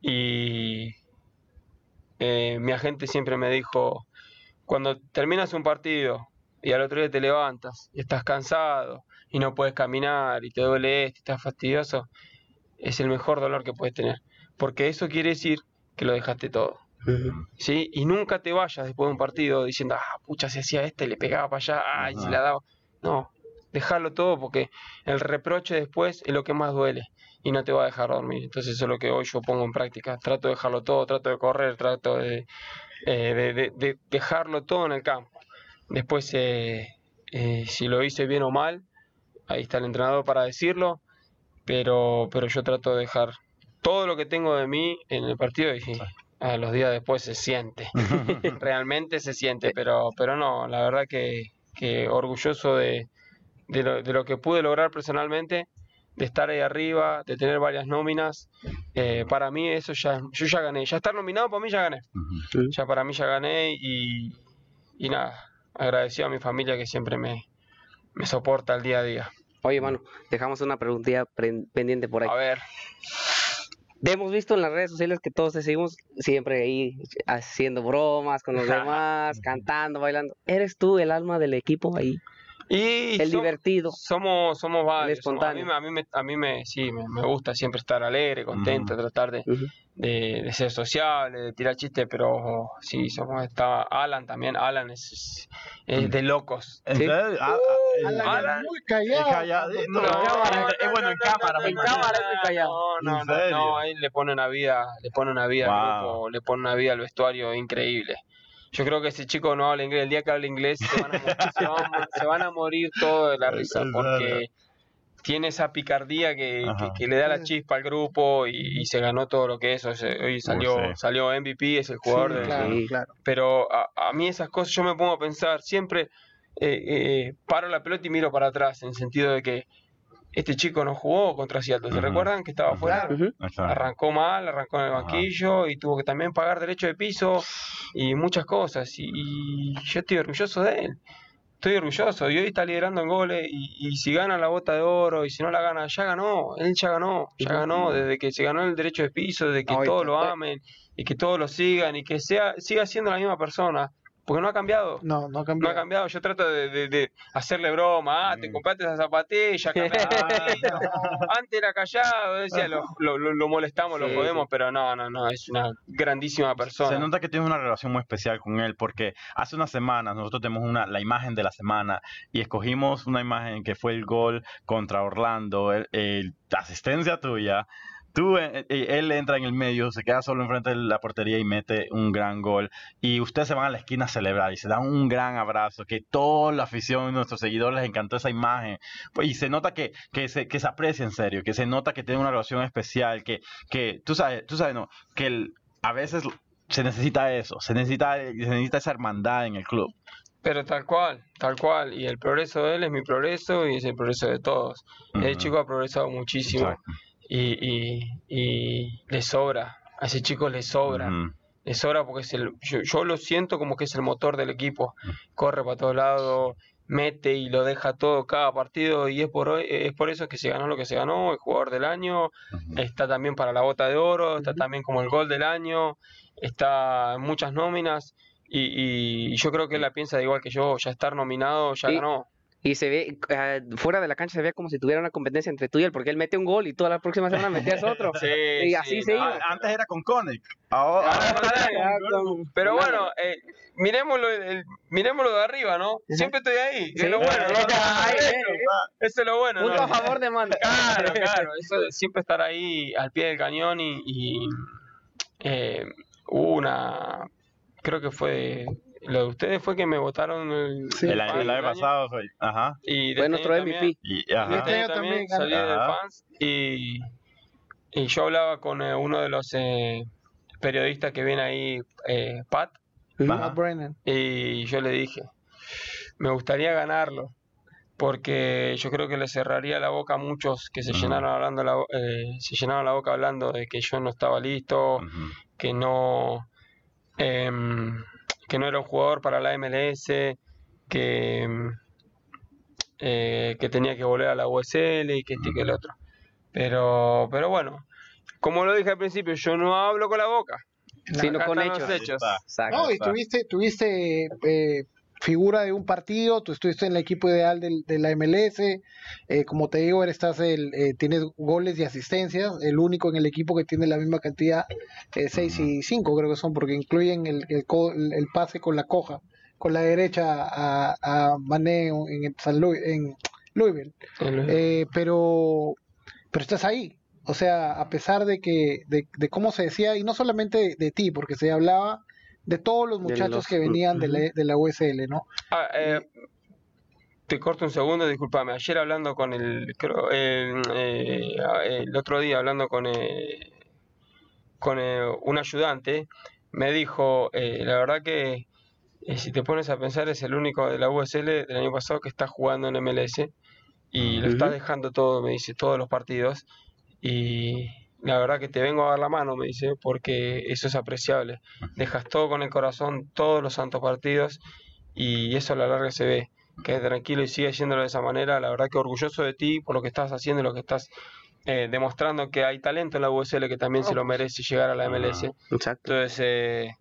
Y eh, mi agente siempre me dijo, cuando terminas un partido y al otro día te levantas y estás cansado y no puedes caminar y te duele esto y estás fastidioso, es el mejor dolor que puedes tener. Porque eso quiere decir que lo dejaste todo. ¿sí? Y nunca te vayas después de un partido diciendo, ah, pucha, se hacía este, le pegaba para allá, ay, se Ajá. la daba. No, dejarlo todo porque el reproche después es lo que más duele y no te va a dejar dormir. Entonces eso es lo que hoy yo pongo en práctica. Trato de dejarlo todo, trato de correr, trato de, eh, de- de- de dejarlo todo en el campo. Después, eh, eh, si lo hice bien o mal, ahí está el entrenador para decirlo, pero, pero yo trato de dejar todo lo que tengo de mí en el partido y a los días después se siente. Realmente se siente, pero, pero no, la verdad que, que orgulloso de, de, lo, de lo que pude lograr personalmente, de estar ahí arriba, de tener varias nóminas. eh, para mí eso ya, yo ya gané, ya estar nominado para mí ya gané. Ujú. Ya para mí ya gané y, y nada, agradecido a mi familia que siempre me, me soporta el día a día. Oye, mano, dejamos una preguntilla pre- pendiente por ahí. A ver, Hemos visto en las redes sociales que todos te seguimos siempre ahí haciendo bromas con los demás, cantando, bailando. ¿Eres tú el alma del equipo ahí? Y El som- divertido. Somos, somos varios. somos- a mí, espontáneo. me- a mí, me, a mí me, sí, me, me gusta siempre estar alegre, contento, tratar de, Ujú. de, de ser sociable, de tirar chistes, pero sí, somos, está Alan también, Alan es, es, es de locos. ¿En Sí. serio? Ah, ah, el- Alan es Alan- muy el callado. calladito. No, no, es bueno en no, cámara. en cámara es muy callado. No, no, ¿En no, ahí le pone una vida, le pone una vida al Wow. grupo, le pone una vida al vestuario increíble. Yo creo que ese chico no habla inglés, el día que hable inglés se van a, morir, se van a- se van a morir todos de la risa porque tiene esa picardía que, que- Ajá. que le da la chispa al grupo y, y se ganó todo lo que es. O sea, hoy salió, sí. salió MVP, es el jugador Sí, de, claro, Sí. claro. pero a, a mí esas cosas yo me pongo a pensar, siempre eh, eh, paro la pelota y miro para atrás, en el sentido de que este chico no jugó contra Seattle, ¿se recuerdan que estaba fuera? Ujú. Exacto. Arrancó mal, arrancó en el banquillo y tuvo que también pagar derecho de piso y muchas cosas. Y, y yo estoy orgulloso de él. Estoy orgulloso. Y hoy está liderando en goles. Y, y si gana la bota de oro y si no la gana, ya ganó. Él ya ganó. Ya ganó desde que se ganó el derecho de piso, desde que todos lo amen y que todos lo sigan y que sea siga siendo la misma persona. Porque no ha cambiado. No, no No cambió. ha cambiado, yo trato de, de- de hacerle broma, ah, te Mm. compraste esa zapatilla, cambiá. antes era callado, decía, lo, lo, lo- lo molestamos, lo Sí, jodemos, pero no, no, no, es una grandísima persona. Se nota que tienes una relación muy especial con él porque hace unas semanas nosotros tenemos una, la imagen de la semana y escogimos una imagen que fue el gol contra Orlando, el, el- la asistencia tuya. Tú, eh, eh, él entra en el medio, se queda solo enfrente de la portería y mete un gran gol. Y ustedes se van a la esquina a celebrar y se dan un gran abrazo. Que toda la afición, nuestros seguidores les encantó esa imagen. Pues, y se nota que, que, se, que se aprecia en serio, que se nota que tiene una relación especial. Que, que tú sabes, tú sabes, no, que el- a veces se necesita eso, se necesita, se necesita esa hermandad en el club. Pero tal cual, tal cual, y el progreso de él es mi progreso y es el progreso de todos. El Ujú. chico ha progresado muchísimo Exacto. Y, y, y le sobra, a ese chico le sobra. Le sobra porque es el, yo, yo lo siento como que es el motor del equipo. Corre para todos lados, mete y lo deja todo cada partido y es por hoy, es por eso que se ganó lo que se ganó, el jugador del año, está también para la bota de oro, está también como el gol del año, está en muchas nóminas y, y yo creo que él la piensa igual que yo, ya estar nominado ya Y- ganó. Y se ve, ah, fuera de la cancha se veía como si tuviera una competencia entre tú y él, porque él mete un gol y toda la próxima semana metías otro. Sí, y así sí, se no, iba. Antes era con Conic. Ahora, Ah, Ah, con- con- Pero bueno, eh, miremoslo, el- miremoslo de arriba, ¿no? Siempre estoy ahí. Sí. Es lo bueno, ¿no? Eso, eh, Eso es lo bueno, Punto ¿no? a favor de Manda. Claro, claro. Eso de siempre estar ahí al pie del cañón y, y, eh, hubo una, creo que fue, lo de ustedes fue que me votaron el, Sí. el, año, el año pasado fue. Ajá. y de Fue nuestro MVP. Y, ajá. este año Este año también también salí del fans y, y yo hablaba con eh, uno de los eh, periodistas que viene ahí, eh, Pat. Ajá. Y yo le dije, me gustaría ganarlo, porque yo creo que le cerraría la boca a muchos que se llenaron hablando la, bo- eh, se llenaron la boca hablando de que yo no estaba listo, que no em, que no era un jugador para la MLS, que eh, que tenía que volver a la USL y que este y que el otro. Pero pero bueno, como lo dije al principio, yo no hablo con la boca. Sino con hechos. hechos. Exacto. No, y tuviste, tuviste eh, figura de un partido, tú estuviste en el equipo ideal del- de la MLS, eh, como te digo, eres- estás el, eh, tienes goles y asistencias, el único en el equipo que tiene la misma cantidad, 6 y 5 creo que son, porque incluyen el, el, pase con la coja, con la derecha a, a Mané en, San Louis- en Louisville. Eh, pero, pero estás ahí. O sea, a pesar de que, de, de cómo se decía, y no solamente de, de ti, porque se hablaba de todos los muchachos los- que venían de la, de la USL, ¿no? Ah, eh, te corto un segundo, discúlpame. Ayer hablando con el, creo, el, eh, el otro día hablando con, eh, con eh, un ayudante, me dijo, eh, la verdad que eh, si te pones a pensar es el único de la USL del año pasado que está jugando en MLS y lo está dejando todo, me dice, todos los partidos y la verdad que te vengo a dar la mano, me dice, porque eso es apreciable. Dejas todo con el corazón, todos los santos partidos y eso a la larga se ve. Quédate tranquilo y sigue haciéndolo de esa manera. La verdad que orgulloso de ti por lo que estás haciendo y lo que estás eh, demostrando que hay talento en la USL que también se lo merece llegar a la MLS. Exacto. Entonces, eh,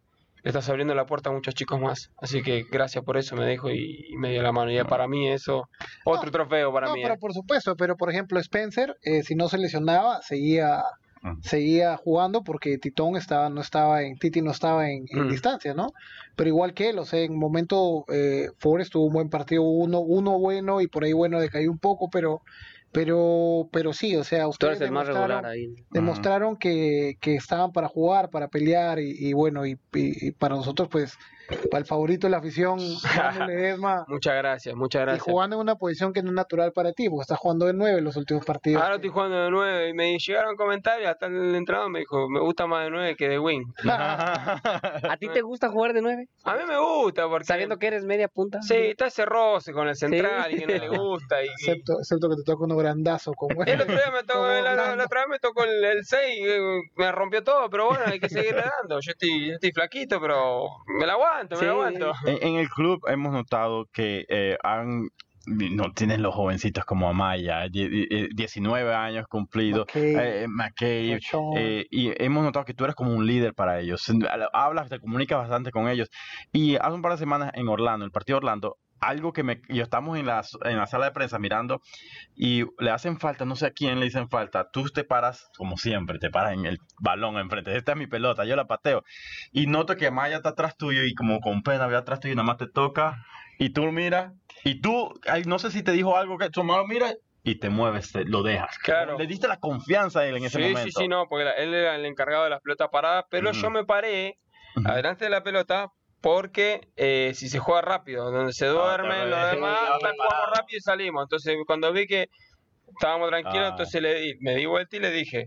le estás abriendo la puerta a muchos chicos más. Así que gracias por eso, me dijo y, y me dio la mano. Y para mí eso, otro trofeo para no, mí. pero eh. por supuesto, pero por ejemplo Spencer, eh, si no se lesionaba, seguía Seguía jugando porque Titón estaba no estaba en Titi no estaba en, en Mm. distancia, ¿no? Pero igual que él, o sea, en momento eh, Forrest tuvo un buen partido, uno uno bueno y por ahí bueno decayó un poco, pero pero pero sí, o sea, ustedes demostraron- ahí. demostraron que, que estaban para jugar, para pelear y, y bueno, y, y- y para nosotros pues para el favorito de la afición, Ledesma, Muchas gracias, muchas y gracias. jugando en una posición que no es natural para ti, porque estás jugando de nueve los últimos partidos. Ahora estoy jugando de 9 y me llegaron comentarios, hasta el entrenador me dijo, me gusta más de 9 que de wing. ¿A ti te gusta jugar de nueve? A mí me gusta porque... Sabiendo que eres media punta. Sí, está ese roce con el central y que no le gusta. Y, y- Excepto, excepto que te toca uno grandazo con El otro día me tocó, como la, la- Orlando. la otra vez me tocó el, el 6, me rompió todo, pero bueno, hay que seguirle dando. Yo estoy, yo estoy flaquito, pero me la aguanto, me Sí. la aguanto. En, en el club hemos notado que eh, han no tienen los jovencitos como Amaya, die- die- 19 años cumplidos, McCabe, eh, McCabe, eh, y hemos notado que tú eres como un líder para ellos. Hablas, te comunicas bastante con ellos. Y hace un par de semanas en Orlando, el partido de Orlando, algo que me, yo estamos en la, en la sala de prensa mirando y le hacen falta, no sé a quién le dicen falta, tú te paras como siempre, te paras en el balón enfrente, esta es mi pelota, yo la pateo y noto que Maya está atrás tuyo y como con pena ve atrás tuyo y nada más te toca y tú miras y tú, ay, no sé si te dijo algo que tu hermano mira y te mueves, te- lo dejas. Claro. Le diste la confianza a él en ese sí, momento. sí, sí, no, porque él era el encargado de las pelotas paradas, pero yo me paré adelante de la pelota porque eh, si se juega rápido, donde se duermen los ves. demás, jugamos rápido y salimos. Entonces, cuando vi que estábamos tranquilos, Ah. entonces le di, me di vuelta y le dije,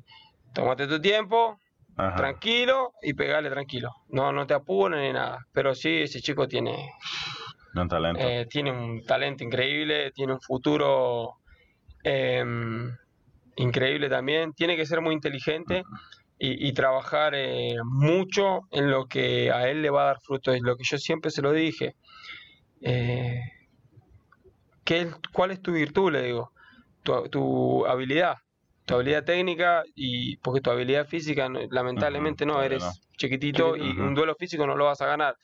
tómate tu tiempo, Ajá. tranquilo y pegale tranquilo. No, no te apures ni nada. Pero sí, ese chico tiene, Un talento. eh, tiene un talento increíble, tiene un futuro em, increíble también. Tiene que ser muy inteligente y, y trabajar eh, mucho en lo que a él le va a dar fruto. Es lo que yo siempre se lo dije. Eh, ¿qué es- ¿Cuál es tu virtud? Le digo. Tu, tu habilidad. Tu habilidad técnica y porque tu habilidad física lamentablemente no, eres no. chiquitito y un duelo físico no lo vas a ganar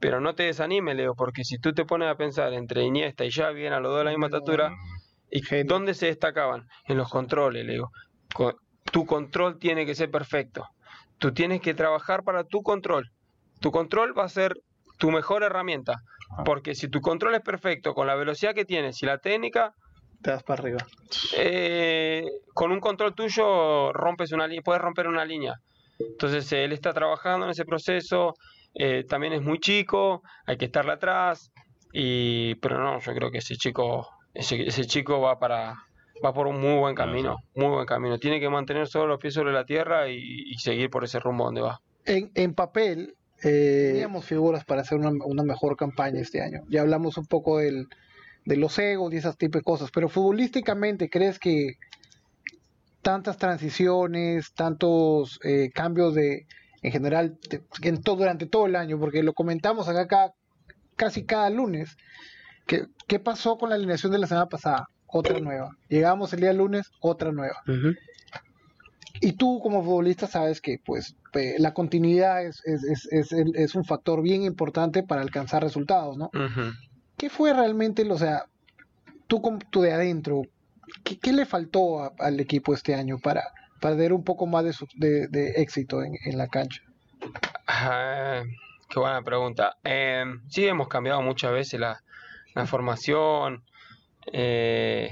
pero no te desanimes, Leo, porque si tú te pones a pensar entre Iniesta y Xavi, eran los dos de la misma estatura, ¿y dónde se destacaban? En los controles, Leo. Tu control tiene que ser perfecto. Tú tienes que trabajar para tu control. Tu control va a ser tu mejor herramienta. Porque si tu control es perfecto, con la velocidad que tienes y la técnica, te das para arriba. Eh, con un control tuyo rompes una puedes romper una línea. Entonces él está trabajando en ese proceso, eh, también es muy chico, hay que estarle atrás, y, pero no, yo creo que ese chico, ese, chico va para va por un muy buen camino, muy buen camino. Tiene que mantener solo los pies sobre la tierra y, seguir por ese rumbo donde va. En, en papel, eh, teníamos figuras para hacer una, una, mejor campaña este año. Ya hablamos un poco del, de los egos y esas tipos de cosas, pero futbolísticamente, ¿crees que tantas transiciones, tantos eh, cambios de, en general, en todo, durante todo el año, porque lo comentamos acá casi cada lunes, que, ¿qué pasó con la alineación de la semana pasada? Otra nueva. Llegamos el día lunes, otra nueva. Y tú como futbolista sabes que pues la continuidad es, es, es, es, un factor bien importante para alcanzar resultados, ¿no? ¿Qué fue realmente, o sea, tú, tú de adentro, ¿qué, le faltó al equipo este año para, tener un poco más de, de, éxito en, en, la cancha? Ah, qué buena pregunta. Eh, sí, hemos cambiado muchas veces la, la formación. Eh,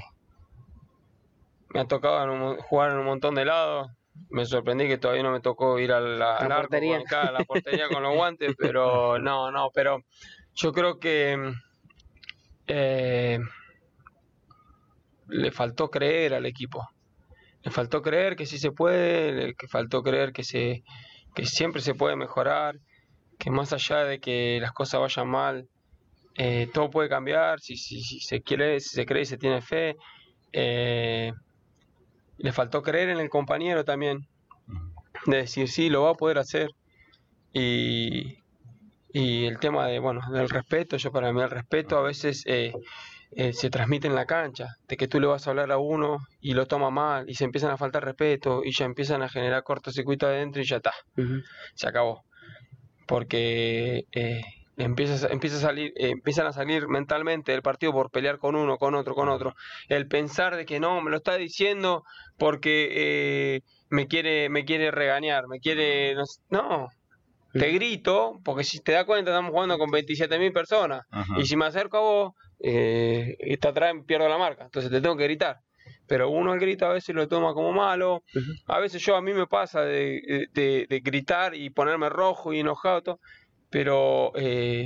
me ha tocado jugar en un montón de lados. Me sorprendí que todavía no me tocó ir a la, portería. Con, la portería con los guantes, pero no, no, pero yo creo que eh, le faltó creer al equipo. Le faltó creer que sí se puede, le faltó creer que, se, que siempre se puede mejorar, que más allá de que las cosas vayan mal, eh, todo puede cambiar, si, si, se quiere, si se cree y se tiene fe. Eh, le faltó creer en el compañero también, de decir sí, lo va a poder hacer. Y, y el tema de, bueno, del respeto, yo para mí el respeto a veces eh, se transmite en la cancha, de que tú le vas a hablar a uno y lo toma mal y se empiezan a faltar respeto y ya empiezan a generar cortocircuito adentro y ya está, se acabó. Porque empieza, empieza a salir, eh, empiezan a salir mentalmente del partido por pelear con uno, con otro, con otro. El pensar de que no, me lo está diciendo porque me quiere, me quiere regañar, me quiere, no, te grito, porque si te das cuenta estamos jugando con 27.000 personas, y si me acerco a vos, eh, esta atrás pierdo la marca, entonces te tengo que gritar. Pero uno el grito a veces lo toma como malo, a veces yo a mí me pasa de, de, gritar y ponerme rojo y enojado, pero eh,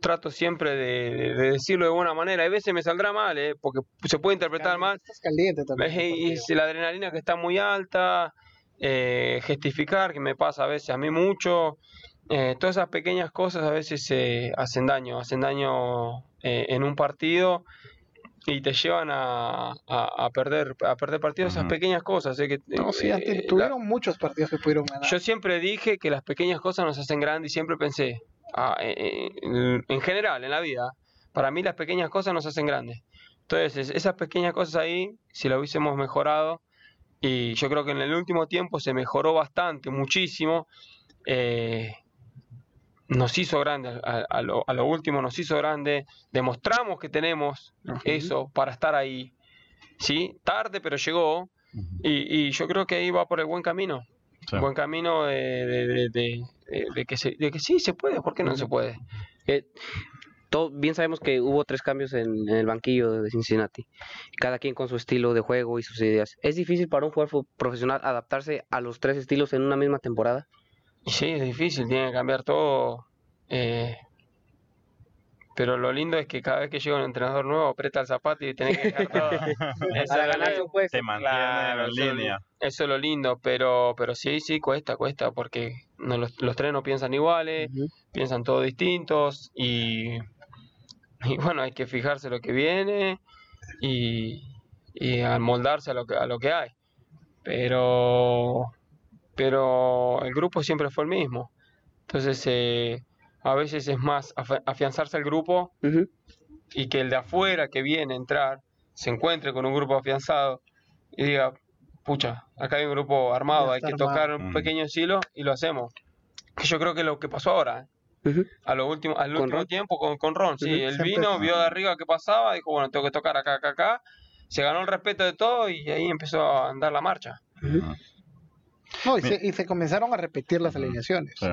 trato siempre de, decirlo de buena manera. A veces me saldrá mal, eh, porque se puede interpretar mal. Estás caliente también. Y la adrenalina que está muy alta, eh, gestificar, que me pasa a veces a mí mucho. Eh, todas esas pequeñas cosas a veces hacen daño, hacen daño eh, en un partido y te llevan a, a, perder a perder partidos, esas pequeñas cosas. Que, no, sí, tuvieron muchos partidos que pudieron ganar. Yo siempre dije que las pequeñas cosas nos hacen grandes y siempre pensé, ah, en, general, en la vida, para mí las pequeñas cosas nos hacen grandes. Entonces, esas pequeñas cosas ahí, si lo hubiésemos mejorado, y yo creo que en el último tiempo se mejoró bastante, muchísimo. Eh, nos hizo grande, a, lo, último nos hizo grande, demostramos que tenemos eso para estar ahí, ¿sí? Tarde, pero llegó, y, yo creo que ahí va por el buen camino, buen camino de, que de que sí se puede, ¿por qué no se puede? Eh, bien sabemos que hubo tres cambios en, el banquillo de Cincinnati, cada quien con su estilo de juego y sus ideas. ¿Es difícil para un jugador profesional adaptarse a los tres estilos en una misma temporada? Sí, es difícil, tiene que cambiar todo. Eh, pero lo lindo es que cada vez que llega un entrenador nuevo, aprieta el zapato y tiene que dejar todo. eso, Te mantiene en línea. Eso es lo lindo, pero, pero sí, sí, cuesta, cuesta, porque no, los, los tres no piensan iguales, piensan todos distintos y y bueno, hay que fijarse lo que viene y, y amoldarse a lo que, a lo que hay. Pero, pero el grupo siempre fue el mismo. Entonces, eh, a veces es más afianzarse al grupo y que el de afuera que viene a entrar se encuentre con un grupo afianzado y diga, pucha, acá hay un grupo armado, hay que tocar un pequeño silo y lo hacemos. Que yo creo que es lo que pasó ahora. ¿eh? A lo último, al ¿Con último Ron? tiempo con, con Ron. Sí, él vino, empezó. vio de arriba qué pasaba, dijo, bueno, tengo que tocar acá, acá, acá. Se ganó el respeto de todo y ahí empezó a andar la marcha. No, y, Mi- se, y se comenzaron a repetir las alineaciones. Sí.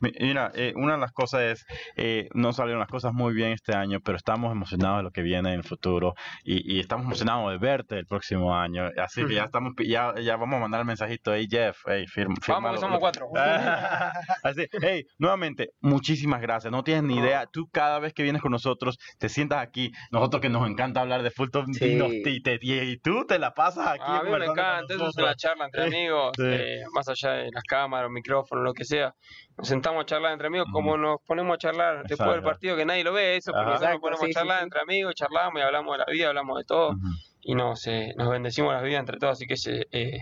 Mi- Mira, eh, una de las cosas es, eh, no salieron las cosas muy bien este año, pero estamos emocionados de lo que viene en el futuro y, y estamos emocionados de verte el próximo año. Así que ya estamos, ya, ya vamos a mandar el mensajito, hey Jeff, hey, firma. Vamos que somos cuatro. Así, hey, nuevamente, muchísimas gracias. No tienes ni idea, tú cada vez que vienes con nosotros, te sientas aquí, nosotros que nos encanta hablar de fútbol, y, nos- Sí. y te- y tú te la pasas aquí. Ah, a mí me encanta, eso es una charla entre Sí, amigos, sí. eh, más allá de las cámaras, micrófonos, lo que sea. Nos sentamos a charlar entre amigos como nos ponemos a charlar después del partido, que nadie lo ve eso, nosotros nos ponemos sí, a charlar sí. entre amigos, charlamos y hablamos de la vida, hablamos de todo y nos, eh, nos bendecimos las vidas entre todos, así que se- eh,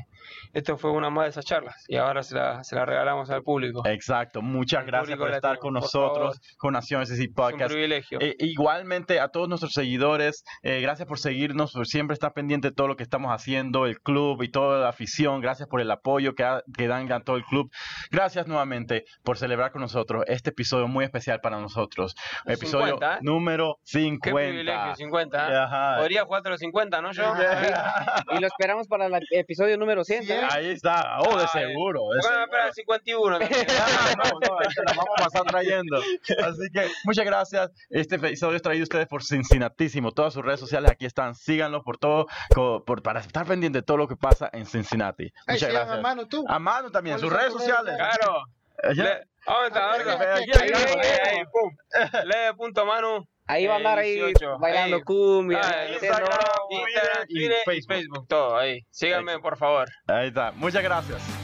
esto fue una más de esas charlas y ahora se la, se la regalamos al público. Exacto, muchas gracias por estar latino, con por nosotros, con Nación SC es un Podcast. privilegio. Eh, igualmente a todos nuestros seguidores, eh, gracias por seguirnos, por siempre estar pendiente de todo lo que estamos haciendo, el club y toda la afición. Gracias por el apoyo que, ha- que dan a todo el club. Gracias nuevamente por celebrar con nosotros este episodio muy especial para nosotros. Episodio 50, ¿eh? número Qué 50. privilegio, 50. ¿eh? Ajá. Podría jugar los 50, ¿no? Yo. Y lo esperamos para el episodio número 100. ¿Sabes? Ahí está, oh, de seguro. de ¿Por qué no me espera el 51? también? Ah, no, no, la vamos a pasar trayendo. Así que muchas gracias. Este episodio es traído a ustedes por. Todas sus redes sociales aquí están. Síganlo por todo, por, para estar pendiente de todo lo que pasa en Cincinnati. Ay, Muchas gracias. a mano tú. A mano también, sus ¿Cuáles redes sociales. Claro. Le- Ahí, aquí, ahí, aquí. ahí, pum. Lee punto Manu. Ahí va a andar ahí 18, bailando ahí. cumbia. Ah, Instagram, Twitter Instagram, y Twitter y Facebook. Facebook, todo ahí. Síganme, por favor. Ahí está. Muchas gracias.